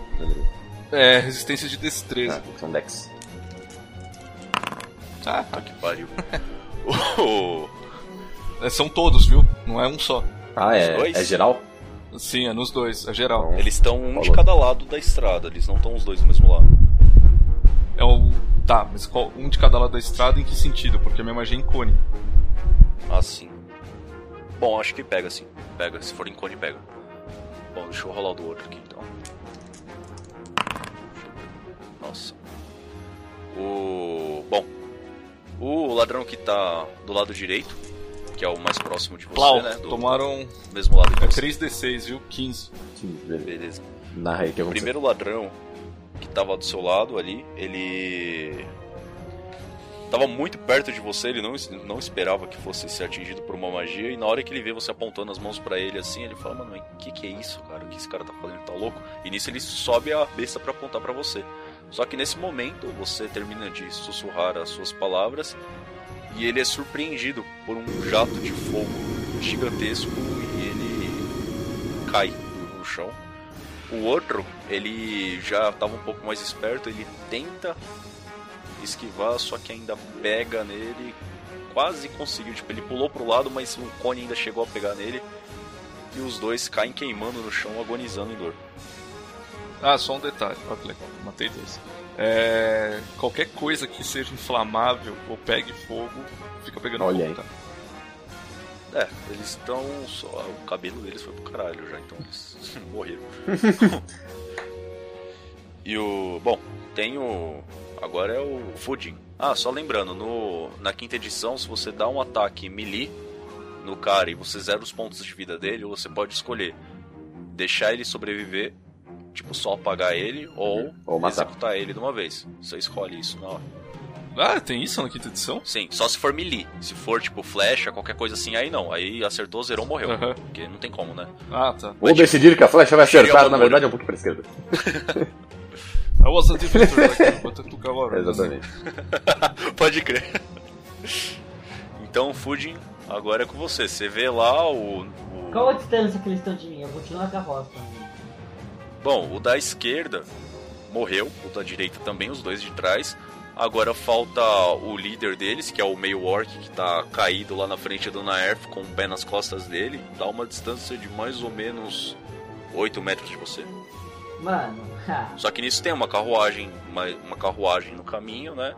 É, resistência de destreza. Ah, são Dex. Ah, Puta que pariu. O- é, são todos, viu? Não é um só. Ah, é, dois? é geral? Sim, é nos dois, é geral. Eles estão um de Falou. cada lado da estrada, eles não estão os dois do mesmo lado. É o. Tá, mas qual, um de cada lado da estrada em que sentido? Porque a minha magia é em cone. Assim. Bom, acho que pega sim. Pega, se for em cone, pega. Bom, deixa eu rolar o do outro aqui então. Nossa. O. Bom. O ladrão que tá do lado direito, que é o mais próximo de você, Plau, né? Do tomaram. mesmo lado que É você. 3d6, viu? 15. Sim, beleza. Beleza. Narra aí o que primeiro ladrão que tava do seu lado ali, ele tava muito perto de você, ele não, não esperava que fosse ser atingido por uma magia, e na hora que ele vê você apontando as mãos pra ele assim, ele fala, mano, o que, que é isso, cara? O que esse cara tá fazendo? Tá louco? E nisso ele sobe a besta pra apontar pra você. Só que nesse momento você termina de sussurrar as suas palavras e ele é surpreendido por um jato de fogo gigantesco e ele cai no chão. O outro, ele já estava um pouco mais esperto, ele tenta esquivar, só que ainda pega nele, quase conseguiu, tipo, ele pulou pro lado, mas o cone ainda chegou a pegar nele. E os dois caem queimando no chão, agonizando em dor. Ah, só um detalhe. Olha que legal, matei dois. É, qualquer coisa que seja inflamável ou pegue fogo, fica pegando Olha fogo, aí. tá? É, eles estão. só O cabelo deles foi pro caralho já, então eles morreram. e o. Bom, tem o. Agora é o Fudin. Ah, só lembrando, no, na quinta edição, se você dá um ataque melee no cara e você zera os pontos de vida dele, você pode escolher deixar ele sobreviver, tipo, só apagar ele, ou, Ou executar ele de uma vez. Você escolhe isso na hora. Ah, tem isso na quinta edição? Sim, só se for melee. Se for, tipo, flecha, qualquer coisa assim, aí não. Aí acertou, zerou, morreu. Porque não tem como, né? Ah, tá. Vou decidir que a flecha vai acertar, na verdade, é um pouquinho pra esquerda. I was a but I took a lot. Exatamente. Pode crer. Então, Fujin, agora é com você. Você vê lá o. o- Qual a distância que eles estão de mim? Eu continuo na carroça. Bom, o da esquerda morreu, o da direita também, os dois de trás. Agora falta o líder deles, que é o meio orc, que tá caído lá na frente do Naerf com o pé nas costas dele. Dá uma distância de mais ou menos 8 metros de você. Mano, ha, Só que nisso tem uma carruagem, uma, uma carruagem no caminho, né?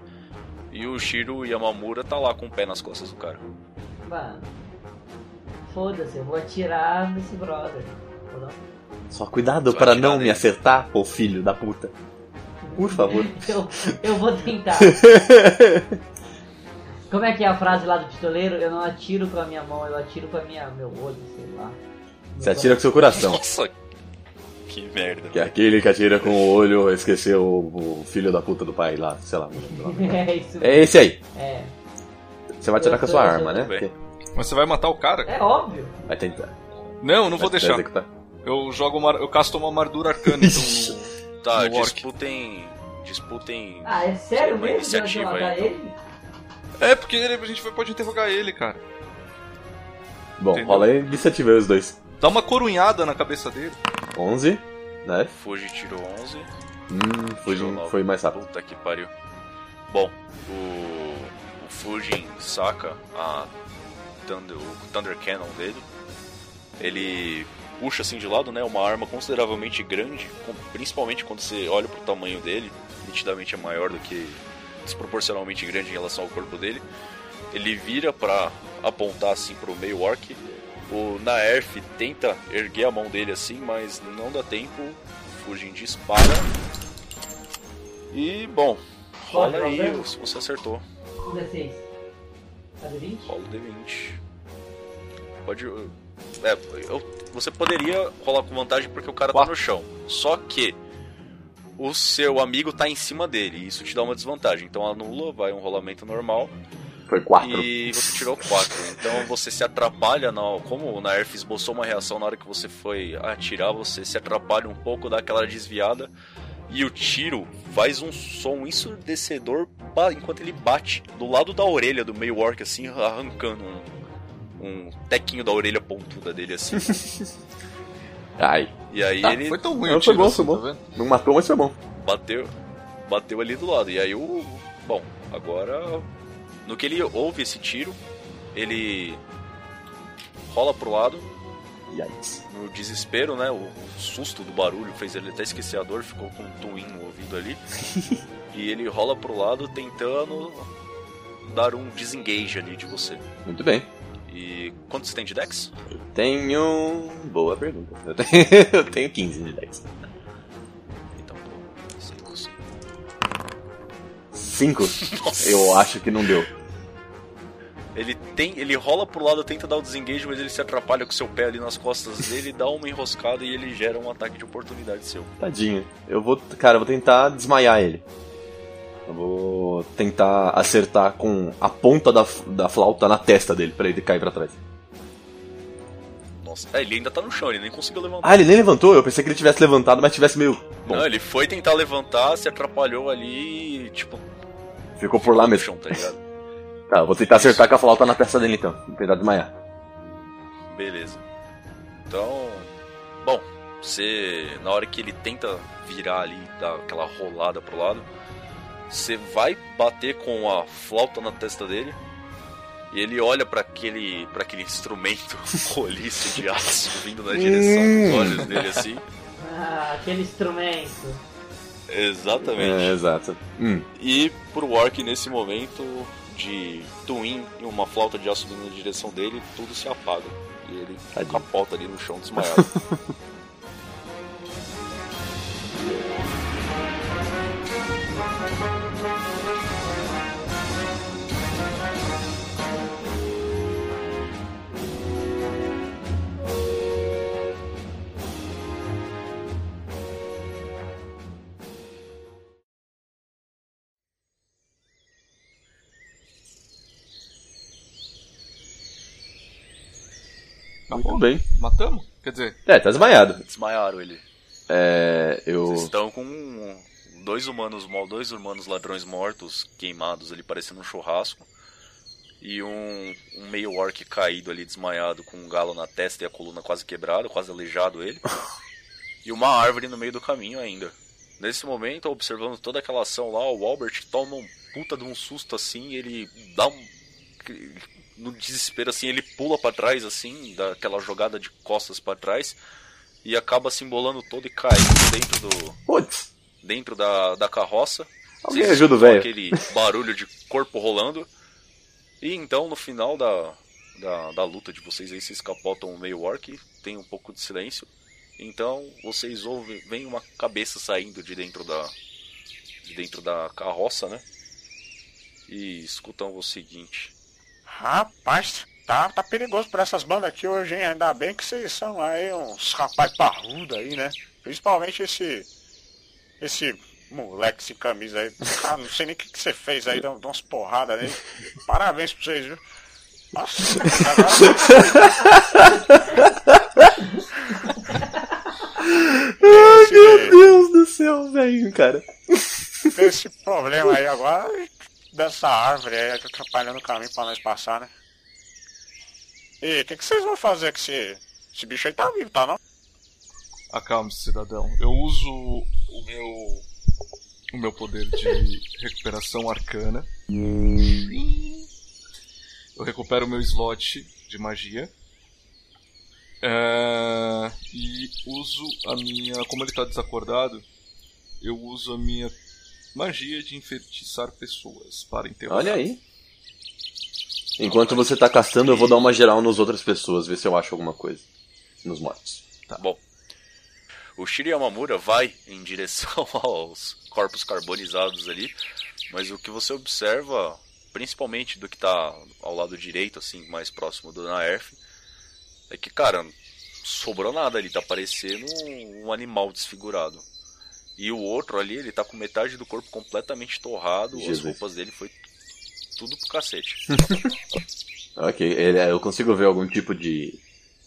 E o Shiro Yamamura tá lá com o pé nas costas do cara. mano. Foda-se, eu vou atirar nesse brother. Só cuidado para não me acertar, ô filho da puta. Por favor. Eu, eu vou tentar. Como é que é a frase lá do pistoleiro? Eu não atiro com a minha mão, eu atiro com a minha, meu olho, sei lá. Você atira com seu coração. Nossa, que merda. Que é aquele que atira com o olho esqueceu o, o filho da puta do pai lá, sei lá. É isso. É esse aí. É. Você vai atirar com a sua arma, né? Porque Mas você vai matar o cara? É óbvio. Vai tentar. Não, não vou Vai deixar. executar. Eu jogo uma, eu casto uma armadura arcana, então. Tá, no orc. disputem. Disputem. Ah, é sério mesmo? iniciativa aí, então. ele? É, porque ele- a gente pode interrogar ele, cara. Bom, Entendeu? rola aí iniciativa aí os dois. Dá uma corunhada na cabeça dele. 11, né? Fuji tirou 11. Hum, nove. foi mais rápido. Puta que pariu. Bom, o, o Fujin saca a Thunder, o Thunder Cannon dele. Ele puxa assim de lado, né? Uma arma consideravelmente grande, principalmente quando você olha pro tamanho dele, nitidamente é maior do que desproporcionalmente grande em relação ao corpo dele. Ele vira pra apontar assim pro meio orc. O Naerf tenta erguer a mão dele assim, mas não dá tempo. O Fujin dispara. E, bom, rola aí se você acertou. 16. Cadê 20? Rola o D20. Pode. É, eu- você poderia rolar com vantagem porque o cara tá Quatro. no chão. Só que o seu amigo tá em cima dele. E isso te dá uma desvantagem. Então anula, vai um rolamento normal. Foi 4. E você tirou 4. Então você se atrapalha. Na, como o Naerf esboçou uma reação na hora que você foi atirar, você se atrapalha um pouco, dá aquela desviada. E o tiro faz um som ensurdecedor enquanto ele bate do lado da orelha do meio orc, assim, arrancando um, um tequinho da orelha pontuda dele, assim. Ai, E aí Ah, ele foi tão ruim Não, o foi tiro bom, assim, foi bom. tá não matou, mas foi bom. bateu, bateu ali do lado. E aí o. Bom, agora. No que ele ouve esse tiro, ele rola pro lado, Yikes. no desespero, né? O, o susto do barulho fez ele até esquecer a dor, ficou com um twin no ouvido ali. e ele rola pro lado tentando dar um disengage ali de você. Muito bem. E quanto você tem de Dex? Eu tenho. Boa pergunta. Eu tenho, eu tenho 15 de 10. Então, cinco, cinco. 5? Nossa. Eu acho que não deu. Ele tem, ele rola pro lado, tenta dar o desengage, mas ele se atrapalha com seu pé ali nas costas dele, dá uma enroscada e ele gera um ataque de oportunidade seu. Tadinho. Eu vou. Cara, eu vou tentar desmaiar ele. Eu vou tentar acertar com a ponta da, da flauta na testa dele, pra ele cair pra trás. Nossa, é, ele ainda tá no chão, ele nem conseguiu levantar. Ah, ele nem levantou? Eu pensei que ele tivesse levantado, mas tivesse meio. Bom, Não, ele foi tentar levantar, se atrapalhou ali e, tipo, ficou por lá mesmo. chão, tá ligado? Tá, eu vou tentar acertar com a flauta na testa dele então. Tentar desmaiar. Beleza. Então, bom, você na hora que ele tenta virar ali, dar aquela rolada pro lado, você vai bater com a flauta na testa dele. E ele olha pra aquele para aquele instrumento roliço de aço vindo na direção dos olhos dele assim. Ah, aquele instrumento. Exatamente. É, exato. Hum, E pro Orc nesse momento de twin e uma flauta de aço vindo na direção dele, tudo se apaga. E ele Tadinho. capota ali no chão desmaiado. Muito bem. Matamos? Quer dizer, É, tá desmaiado. Desmaiaram ele. É, eu. Vocês estão com dois humanos, dois humanos ladrões mortos, queimados ali, parecendo um churrasco. E um, um meio orc caído ali, desmaiado, com um galo na testa e a coluna quase quebrada, quase aleijado ele. E uma árvore no meio do caminho ainda. Nesse momento, observando toda aquela ação lá, o Albert toma um puta de um susto assim, ele dá um. No desespero assim, ele pula pra trás assim, daquela jogada de costas pra trás, e acaba se embolando todo e caindo dentro do, Putz, dentro da, da carroça. Alguém ajuda o velho. Aquele barulho de corpo rolando. E então, no final da, da, da luta de vocês aí, vocês capotam o meio orc, tem um pouco de silêncio. Então, vocês ouvem, vem uma cabeça saindo de dentro da de dentro da carroça, né? E escutam o seguinte. Rapaz, tá, tá perigoso pra essas bandas aqui hoje, hein? Ainda bem que vocês são aí uns rapaz parrudo aí, né? Principalmente esse. Esse moleque sem camisa aí. Ah, não sei nem o que, que você fez aí, deu deu umas porradas aí. Parabéns pra vocês, viu? Nossa, agora. Meu Deus do céu, velho, cara. Tem esse problema aí agora dessa árvore aí atrapalhando o caminho pra nós passar, né? E o que, que vocês vão fazer com esse. Esse bicho aí tá vivo, tá não? acalme-se, cidadão. Eu uso o meu. o meu poder de recuperação arcana. Eu recupero o meu slot de magia. É, e uso a minha. Como ele tá desacordado, eu uso a minha magia de enfeitiçar pessoas para interrogar. Olha aí. Enquanto você tá castando, eu vou dar uma geral nas outras pessoas, ver se eu acho alguma coisa. Nos mortos. Tá bom. O Shiri Yamamura vai em direção aos corpos carbonizados ali, mas o que você observa, principalmente do que tá ao lado direito, assim, mais próximo do Naerf, é que, cara, sobrou nada ali, tá parecendo um, um animal desfigurado. E o outro ali, ele tá com metade do corpo completamente torrado, Jesus. as roupas dele foi tudo pro cacete. Ok, ele- eu consigo ver algum tipo de,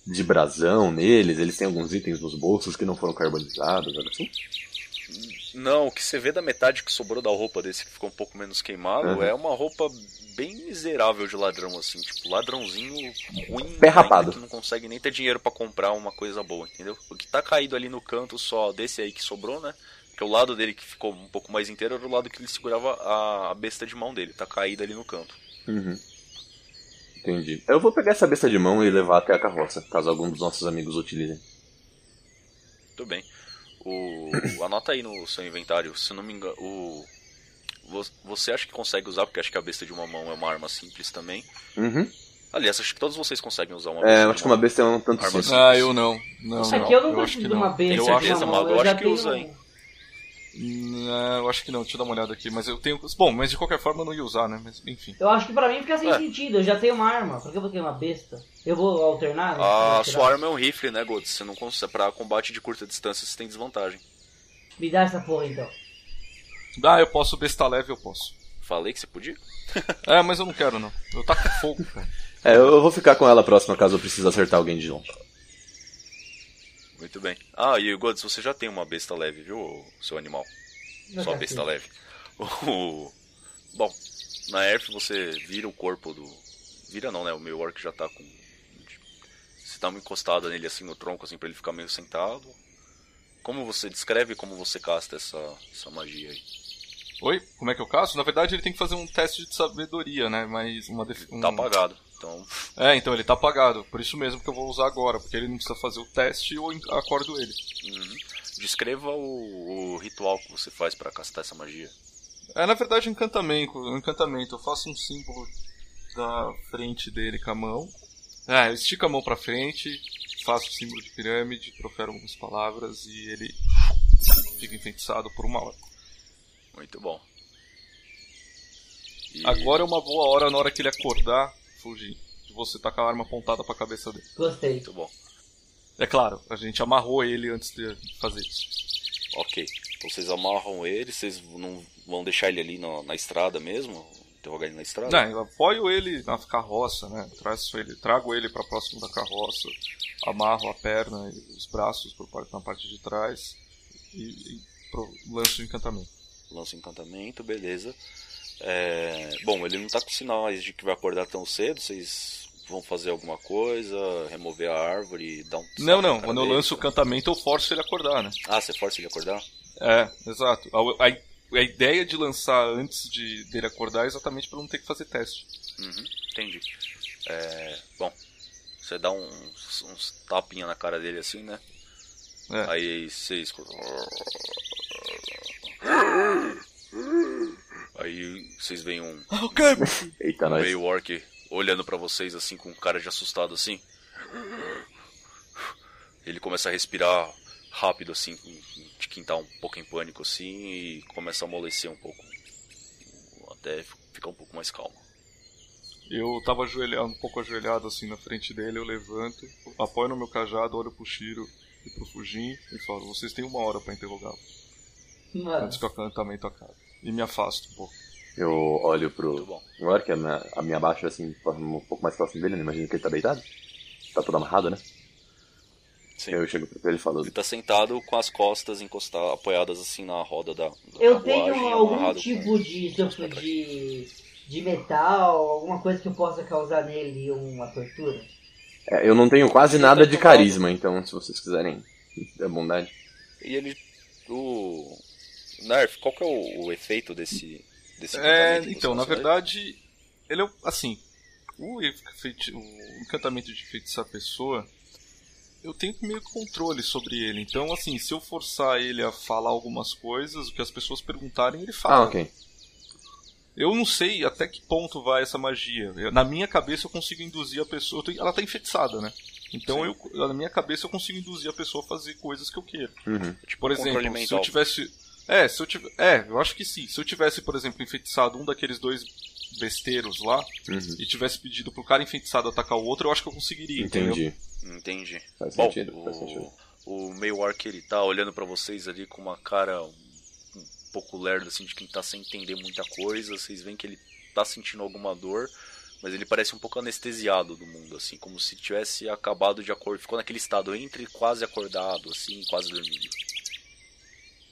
de brasão neles, eles têm alguns itens nos bolsos que não foram carbonizados, algo assim? Não, o que você vê da metade que sobrou da roupa desse que ficou um pouco menos queimado Uhum. é uma roupa bem miserável de ladrão, assim, tipo, ladrãozinho ruim, Pé rapado. que não consegue nem ter dinheiro pra comprar uma coisa boa, entendeu? O que tá caído ali no canto só desse aí que sobrou, né? Porque o lado dele que ficou um pouco mais inteiro era o lado que ele segurava a, a besta de mão dele, tá caída ali no canto. Uhum. Entendi. Eu vou pegar essa besta de mão e levar até a carroça, caso algum dos nossos amigos utilizem. Tudo bem. O, anota aí no seu inventário, se não me engano, o vo- você acha que consegue usar, porque acho que a besta de uma mão é uma arma simples também. Uhum. Aliás, acho que todos vocês conseguem usar uma É, besta eu de acho que uma besta é um tanto Arma simples. Ah, eu não. Não, Isso não. aqui eu não que de uma besta. Eu acho que usa, hein? Não, eu acho que não, deixa eu dar uma olhada aqui, mas eu tenho. Bom, mas de qualquer forma eu não ia usar, né? Mas enfim. Eu acho que pra mim fica sem É. sentido, eu já tenho uma arma, por que eu vou ter uma besta? Eu vou alternar? né? A Vou tirar. sua arma é um rifle, né, Gold? Você não consegue. Pra combate de curta distância você tem desvantagem. Me dá essa porra então. Ah, eu posso besta leve, eu posso. Falei que você podia? É, mas eu não quero não. Eu taco fogo, cara. É, eu vou ficar com ela próxima caso eu precise acertar alguém de longe. Muito bem. Ah, e Gods, você já tem uma besta leve, viu, seu animal? Meu Só besta leve. O- Bom, na Earth você vira o corpo do. Vira não, né? O meu orc já tá com. Você dá uma encostada nele assim no tronco, assim, pra ele ficar meio sentado. Como você descreve como você casta essa, essa magia aí? Oi? Como é que eu caso? Na verdade ele tem que fazer um teste de sabedoria, né? Mas uma def... Tá apagado. Então, É, então ele tá apagado. Por isso mesmo que eu vou usar agora, porque ele não precisa fazer o teste e eu acordo ele. uhum. descreva o, o ritual que você faz pra castar essa magia. É, na verdade, encantamento. um encantamento. Eu faço um símbolo da frente dele com a mão. É, eu estico a mão pra frente, faço o símbolo de pirâmide, profero algumas palavras e ele fica enfeitiçado por uma hora. Muito bom. E- Agora é uma boa hora na hora que ele acordar, fugir. De você tá com a arma apontada pra cabeça dele. Gostei. Muito bom. É claro, a gente amarrou ele antes de fazer isso. Ok. Então vocês amarram ele, vocês não vão deixar ele ali na, na estrada mesmo? interrogar ele na estrada? Não, eu apoio ele na carroça, né? Traço ele, trago ele para próximo da carroça, amarro a perna e os braços por parte, na parte de trás e, e pro, lanço o encantamento. Lança o encantamento, beleza. É, Bom, ele não tá com sinais de que vai acordar tão cedo, vocês vão fazer alguma coisa, remover a árvore, dar um. Não, não, quando eu lanço o encantamento eu forço ele a acordar, né? Ah, você força ele a acordar? É, exato. A, a- a ideia de lançar antes de, dele acordar é exatamente para não ter que fazer teste. Uhum, entendi. É, bom, você dá uns, uns tapinha na cara dele assim, né? É. Aí você escuta. Aí vocês veem um, Eita, um nós. meio orc olhando pra vocês assim com cara de assustado assim. Ele começa a respirar rápido assim, de quem tá um pouco em pânico assim e começa a amolecer um pouco. Até ficar um pouco mais calmo. Eu tava ajoelhado, um pouco ajoelhado assim na frente dele, eu levanto, apoio no meu cajado, olho pro Shiro e pro Fujin e falo, vocês têm uma hora para interrogá-lo, antes que o acantamento acabe. E me afasto um pouco. Eu olho pro bom. Orc, a minha, a minha baixa assim, um pouco mais próximo dele, né? Imagino que ele tá deitado. Tá todo amarrado, né? Sim. Eu chego pra ele e falo, Ele tá sentado com as costas encostadas, apoiadas assim na roda da, da eu tenho algum tipo de sopro de, de metal, alguma coisa que eu possa causar nele uma tortura? É, eu não tenho quase nada de carisma, então se vocês quiserem é bondade. E ele. O. Nerf, qual que é o, o efeito desse. desse É, então, na verdade, ele é assim, o, efeiti- o encantamento de feitiçar a pessoa, eu tenho meio que controle sobre ele. Então, assim, se eu forçar ele a falar algumas coisas, o que as pessoas perguntarem, ele fala. Ah, ok. Eu não sei até que ponto vai essa magia. Eu- na minha cabeça eu consigo induzir a pessoa. Ela tá enfeitiçada, né? Então eu, na minha cabeça eu consigo induzir a pessoa a fazer coisas que eu queira. Uhum. Tipo, Por exemplo, se eu tivesse. É, se eu tivesse. É, eu acho que sim. Se eu tivesse, por exemplo, enfeitiçado um daqueles dois besteiros lá Uhum. e tivesse pedido pro cara enfeitiçado atacar o outro, eu acho que eu conseguiria. entendeu? Entendi. Entendi. Faz Bom, sentido, faz sentido. o, o meio orc ele tá olhando pra vocês ali com uma cara um, um pouco lerda, assim, de quem tá sem entender muita coisa. Vocês veem que ele tá sentindo alguma dor, mas ele parece um pouco anestesiado do mundo, assim, como se tivesse acabado de acordar. Ficou naquele estado entre quase acordado, assim, quase dormindo.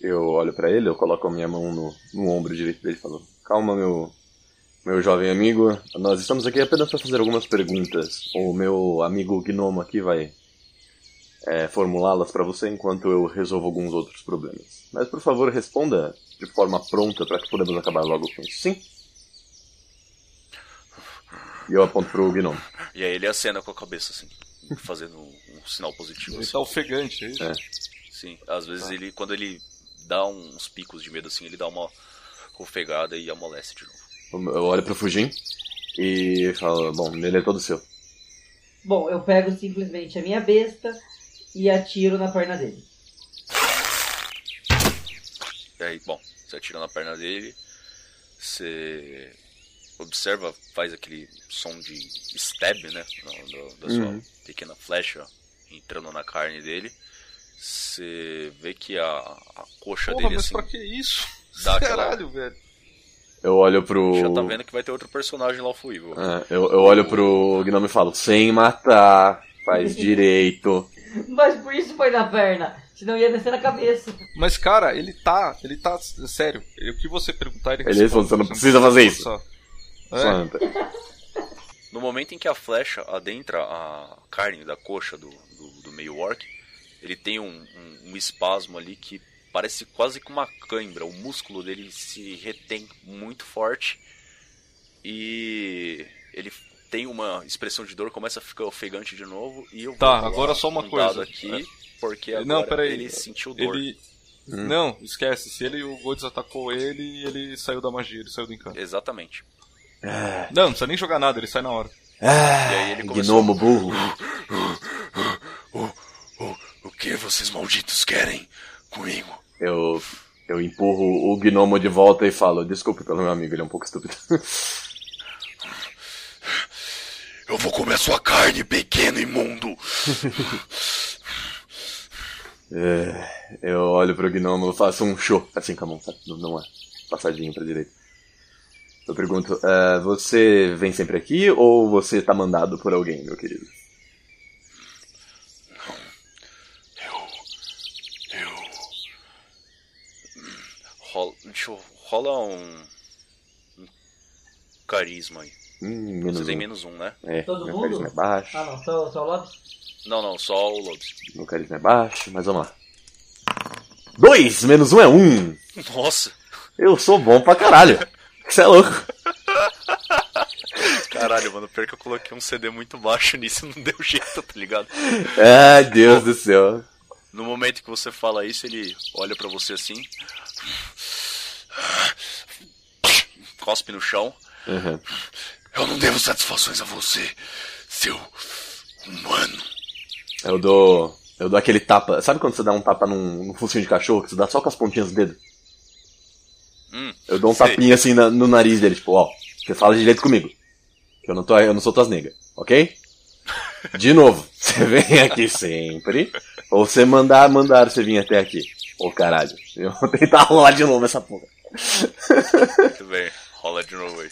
Eu olho pra ele, eu coloco a minha mão no, no ombro direito dele e falo: Calma, meu, meu jovem amigo, nós estamos aqui apenas para fazer algumas perguntas. O meu amigo gnomo aqui vai é, formulá-las pra você enquanto eu resolvo alguns outros problemas. Mas por favor, responda de forma pronta para que podemos acabar logo com isso. Sim? E eu aponto pro gnomo. E aí ele acena com a cabeça, assim, fazendo um, um sinal positivo. Ele assim. tá ofegante, é isso? É. Sim, às vezes ele, quando ele dá uns picos de medo assim, ele dá uma ofegada e amolece de novo. Eu olho pro Fujin e falo: Bom, ele é todo seu. Bom, eu pego simplesmente a minha besta e atiro na perna dele. E aí, bom, você atira na perna dele, você observa, faz aquele som de stab, né? da sua Uhum. pequena flecha entrando na carne dele. Você vê que a, a coxa Porra, dele mas assim. pra que isso? Dá aquela- Caralho, velho. Eu olho pro. Já tá vendo que vai ter outro personagem lá fuível. É, eu, eu olho pro Gnome e falo, sem matar, faz direito. Mas por isso foi na perna, senão ia descer na cabeça. Mas, cara, ele tá. Ele tá. Sério, o que você perguntar, ele Ele responde, você não precisa fazer isso. forçar. É, Santa. No momento em que a flecha adentra a carne da coxa do, do, do meio orc, ele tem um, um, um espasmo ali que parece quase que uma cãibra. O músculo dele se retém muito forte e ele tem uma expressão de dor, começa a ficar ofegante de novo. E eu Tá, agora só uma um coisa. aqui, porque agora Não, peraí. ele sentiu dor. Ele. Não, esquece. Se ele o Godz atacou ele, ele saiu da magia, ele saiu do encanto. Exatamente. Não, não precisa nem jogar nada, ele sai na hora. E aí ele começou. Gnomo burro. Que vocês malditos querem comigo? Eu, eu empurro o gnomo de volta e falo, desculpe pelo meu amigo, ele é um pouco estúpido. Eu vou comer sua carne, pequeno imundo. É, eu olho pro gnomo, faço um show, assim com a mão, sabe? Não, é passadinho pra direita. Eu pergunto, eh, você vem sempre aqui ou você tá mandado por alguém, meu querido? Rola, deixa eu. Rola um. um carisma aí. Hum, menos Você um. tem menos um, né? É, Todo meu mundo? carisma é baixo. Ah não, só, só o Lobs? Não, não, só o Lobos. Meu carisma é baixo, mas vamos lá. Dois, menos um é um. Nossa! Eu sou bom pra caralho. Você é louco. Caralho, mano, pior que eu coloquei um CD muito baixo nisso, não deu jeito, tá ligado? Ai, Deus do céu. No momento que você fala isso, ele olha pra você assim. Cospe no chão. Uhum. Eu não devo satisfações a você, seu humano. Eu dou. Eu dou aquele tapa. Sabe quando você dá um tapa num, num focinho de cachorro, que você dá só com as pontinhas do dedo? Hum, Eu dou um sei. tapinha assim na- no nariz dele, tipo, ó, você fala direito comigo. Que eu não, tô, eu não sou tuas negas, ok? De novo, você vem aqui sempre. Ou você mandar, mandar você vir até aqui. Ô caralho, eu vou tentar rolar de novo essa porra. Muito bem, rola de novo aí.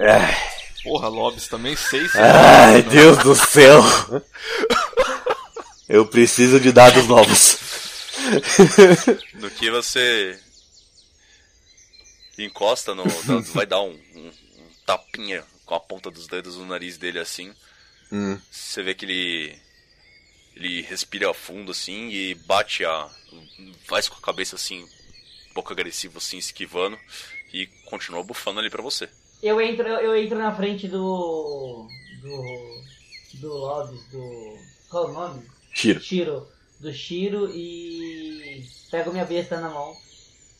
Ai, Porra, Lobs também, seis. ai, Deus do céu. Eu preciso de dados novos. No que você encosta no. vai dar um, um- um tapinha com a ponta dos dedos no nariz dele assim. Hum. Você vê que ele. Ele respira fundo assim e bate a. Faz com a cabeça assim, um pouco agressivo assim, esquivando. E continua bufando ali pra você. Eu entro, eu entro na frente do. do. do Lobs, do. qual é o nome? Tiro. Shiro. Do Shiro e. pego minha besta na mão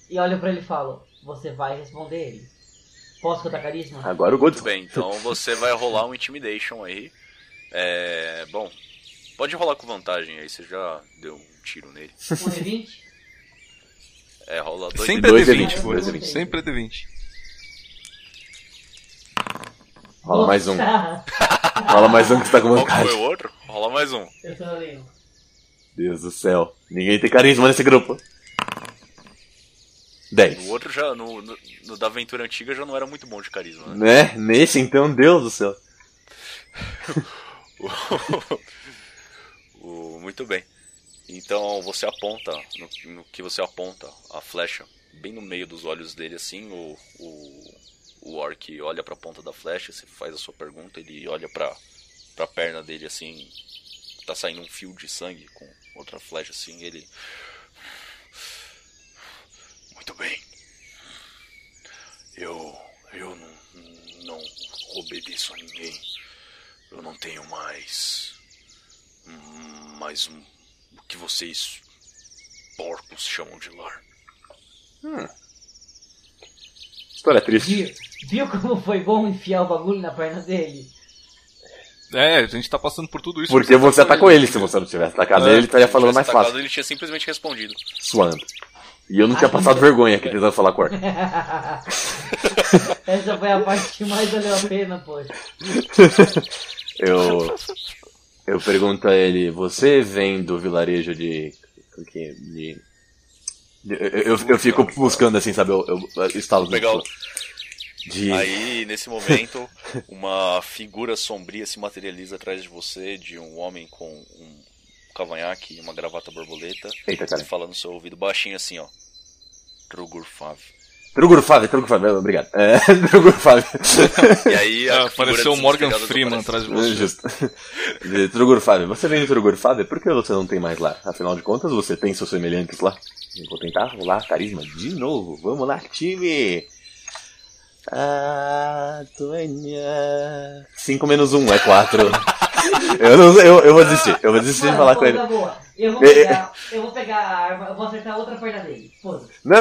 e olho pra ele e falo: Você vai responder ele. Posso contar carisma? Agora o Muito Godson. bem, então você vai rolar um Intimidation aí. É. Bom, pode rolar com vantagem aí, você já deu um tiro nele. 1 e 20? É, rola dois Sempre é Dois é D20, vinte, por dois é exemplo. vinte. Sempre é D20. Rola mais um. Rola mais um que você tá com Qual que foi vantagem. o outro? Rola mais um. Eu sou lendo. Deus do céu. Ninguém tem carisma nesse grupo. 10. No outro já, no, no, no da aventura antiga já não era muito bom de carisma, né? Né? Nesse então, Deus do céu. Muito bem. Então você aponta, no, no que você aponta a flecha, bem no meio dos olhos dele assim, o, o, o orc olha pra ponta da flecha, você faz a sua pergunta, ele olha pra, pra perna dele assim, tá saindo um fio de sangue com outra flecha assim, ele. Muito bem. Eu. Eu não, não obedeço a ninguém. Eu não tenho mais. Hum, mais um. O que vocês. porcos chamam de lar. História triste. Viu, viu como foi bom enfiar o bagulho na perna dele? É, a gente tá passando por tudo isso. Porque você atacou ele. Se você não tivesse atacado É, ele, ele estaria falando mais atacado, fácil. Ele tinha simplesmente respondido. Suando. E eu não tinha passado vergonha aqui tentando falar com o orc. Essa foi a parte que mais valeu a pena, poxa. Eu. Eu pergunto a ele, você vem do vilarejo de. de. de- eu, eu, eu fico buscando assim, sabe? Eu, eu, estava Legal. De. Aí, nesse momento, uma figura sombria se materializa atrás de você, de um homem com um cavanhaque e uma gravata borboleta, Eita, cara. falando no seu ouvido baixinho assim, ó. Trugur Trugur Fábio, Trugur Fábio, obrigado. É, Trugur Fábio. E aí Ah, apareceu o Morgan Freeman atrás de você. Justo. De Trugur Fábio. Você vem do Trugur Fábio? Por que você não tem mais lá? Afinal de contas, você tem seus semelhantes lá. Eu vou tentar rolar carisma de novo. Vamos lá, time! Ah, Tônia. 5 menos 1 é 4. eu, não, eu, eu vou desistir. Eu vou desistir de falar com ele. boa. Eu vou É, é. pegar, eu vou pegar a arma, eu vou acertar a outra perna dele. Foda-se. Não,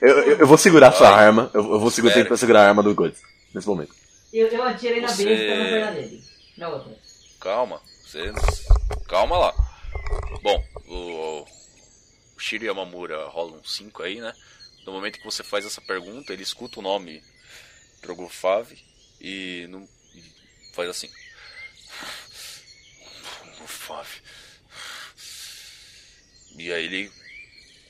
eu, eu, eu vou segurar a sua arma. Eu, eu vou segurar, tentar segurar a arma do Goods. Nesse momento. Eu, eu atirei na Você- besta na perna dele. Na outra. Calma, você... calma lá. Bom, o, o Shiro Yamamura rola um 5 aí, né? No momento que você faz essa pergunta, ele escuta o nome Drogofav e, não, e faz assim. E aí ele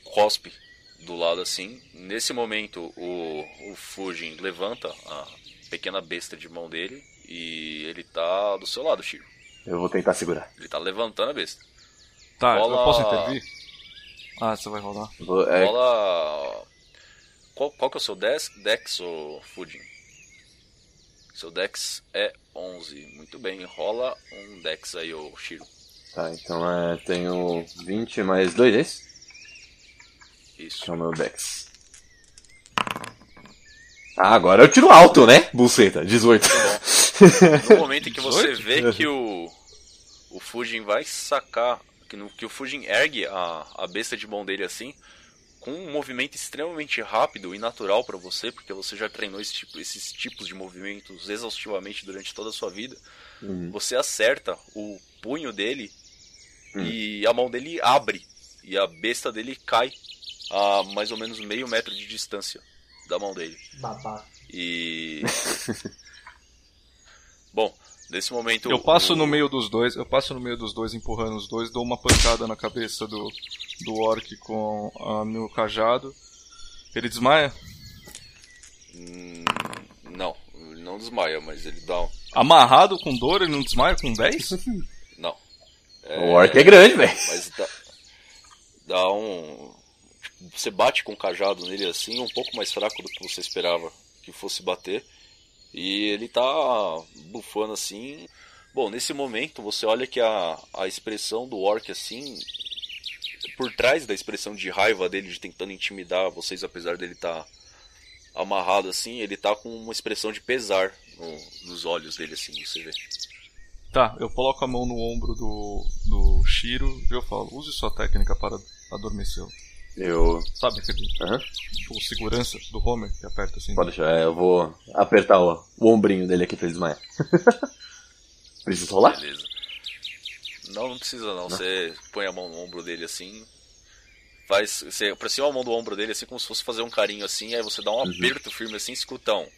cospe do lado assim. Nesse momento, o, o Fujin levanta a pequena besta de mão dele e ele tá do seu lado, Shiro. Eu vou tentar segurar. Ele tá levantando a besta. Tá, Rola- eu posso intervir? Ah, você vai rolar. Vou- é, Rola. Qual, qual que é o seu dex, dex Fujin? Seu dex é 11. Muito bem, rola um dex aí, ô Shiro. Tá, então é, tenho 20 mais 2, é isso? Isso. É o meu Dex. Ah, agora eu tiro alto, né? Buceta, 18. No momento em que você 18? vê que o, o Fujin vai sacar, que, no, que o Fujin ergue a, a besta de mão dele assim, com um movimento extremamente rápido e natural pra você, porque você já treinou esse tipo- esses tipos de movimentos exaustivamente durante toda a sua vida, Uhum. você acerta o punho dele e a mão dele abre e a besta dele cai a mais ou menos meio metro de distância da mão dele. Babaca. E. Bom, nesse momento. Eu passo o- no meio dos dois, eu passo no meio dos dois, empurrando os dois, dou uma pancada na cabeça do, do orc com a meu cajado. Ele desmaia. Hum, Não, ele não desmaia, mas ele dá um. Amarrado com dor, ele não desmaia com 10? Não. O orc é grande, velho. Mas dá, dá um. Você bate com o cajado nele assim, um pouco mais fraco do que você esperava que fosse bater. E ele tá bufando assim. Bom, nesse momento você olha que a, a expressão do orc assim. Por trás da expressão de raiva dele, de tentando intimidar vocês, apesar dele estar amarrado assim, ele tá com uma expressão de pesar no- nos olhos dele, assim, você vê. Tá, eu coloco a mão no ombro do, do Shiro e eu falo, use sua técnica para adormecê-lo. Eu. Sabe aquele Aham. o segurança do Homer que aperta assim? Pode deixar, é, eu vou apertar o, o ombrinho dele aqui pra ele desmaiar. Precisa rolar? Beleza. Não, não precisa não. Você põe a mão no ombro dele assim. Faz. Você aproxima a mão do ombro dele assim como se fosse fazer um carinho assim, aí você dá um aperto firme assim, escuta um.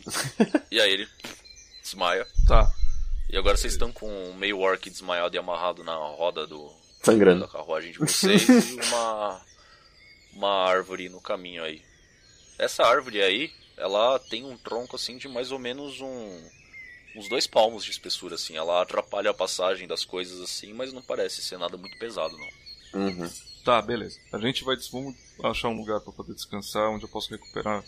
e aí ele desmaia. Tá. E agora vocês estão com meio orc desmaiado e amarrado na roda do, da Sangrando. carruagem de vocês e uma, uma árvore no caminho aí. Essa árvore aí, ela tem um tronco assim de mais ou menos um, uns dois palmos de espessura assim. Ela atrapalha a passagem das coisas assim, mas não parece ser nada muito pesado não. Uhum. Tá, beleza. A gente vai vamos achar um lugar para poder descansar, onde eu posso recuperar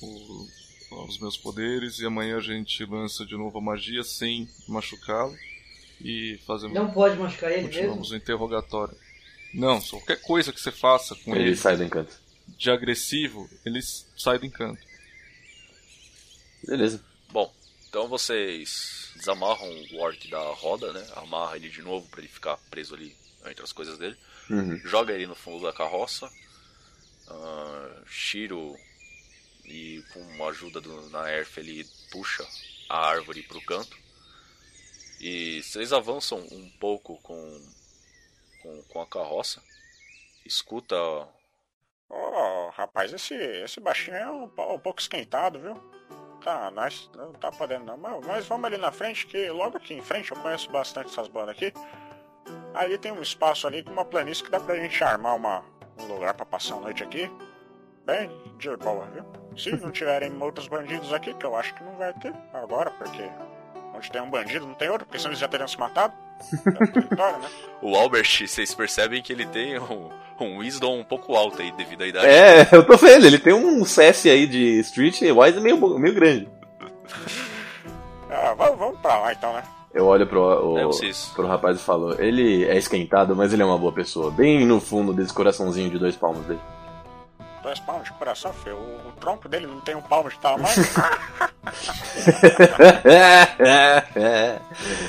o- os meus poderes e amanhã a gente lança de novo a magia sem machucá-lo e fazemos Não pode machucar ele continuamos mesmo? o interrogatório. Não, só qualquer coisa que você faça com ele, Ele sai do encanto. de agressivo, ele sai do encanto. Beleza. Bom, então vocês desamarram o orc da roda, né? Amarra ele de novo pra ele ficar preso ali entre as coisas dele. Uhum. joga ele no fundo da carroça. Ah, Shiro e com a ajuda do Naerf ele puxa a árvore pro canto. E vocês avançam um pouco com, com, com a carroça. Escuta. Ô, rapaz, esse, esse baixinho é um, um pouco esquentado, viu? Tá, nós não tá podendo não. Mas, mas vamos ali na frente, que logo aqui em frente eu conheço bastante essas bandas aqui. Ali tem um espaço ali com uma planície que dá pra gente armar uma, um lugar pra passar a noite aqui. Bem de boa, viu? Se não tiverem outros bandidos aqui, que eu acho que não vai ter agora, porque onde tem um bandido não tem outro, porque senão eles já teriam se matado. É né? O Albert, vocês percebem que ele tem um, um wisdom um pouco alto aí devido à idade. É, eu tô vendo, ele tem um CS aí de Street Wise meio, meio grande. Ah, vamos, vamos pra lá então, né? Eu olho pro, o- É, pro rapaz e falo, ele é esquentado, mas ele é uma boa pessoa. Bem no fundo desse coraçãozinho de dois palmos dele. Dois palmos de coração, filho. O, o tronco dele não tem um palmo de tamanho.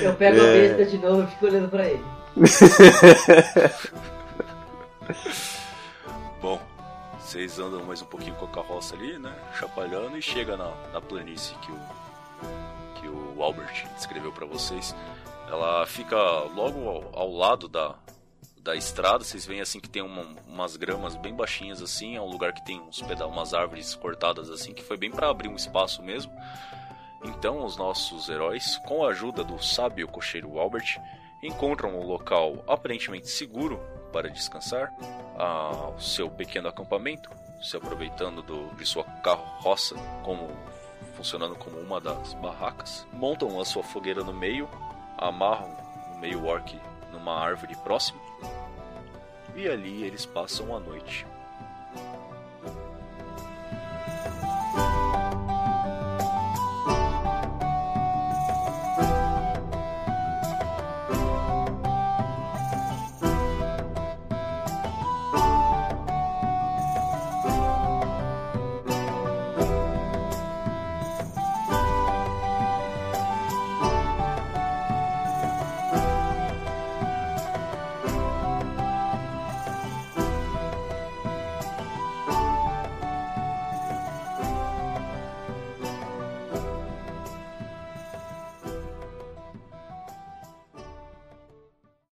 Eu pego a besta de novo e fico olhando pra ele. Bom, vocês andam mais um pouquinho com a carroça ali, né? Chapalhando e chega na, na planície que o, que o Albert descreveu pra vocês. Ela fica logo ao, ao lado da, da estrada. Vocês veem assim que tem uma- umas gramas bem baixinhas assim. É um lugar que tem uns peda umas árvores cortadas assim, que foi bem pra abrir um espaço mesmo. Então os nossos heróis, com a ajuda do sábio cocheiro Albert, encontram um local aparentemente seguro para descansar ao seu pequeno acampamento, se aproveitando do, de sua carroça como funcionando como uma das barracas. Montam a sua fogueira no meio, amarram o meio orc numa árvore próxima e ali eles passam a noite.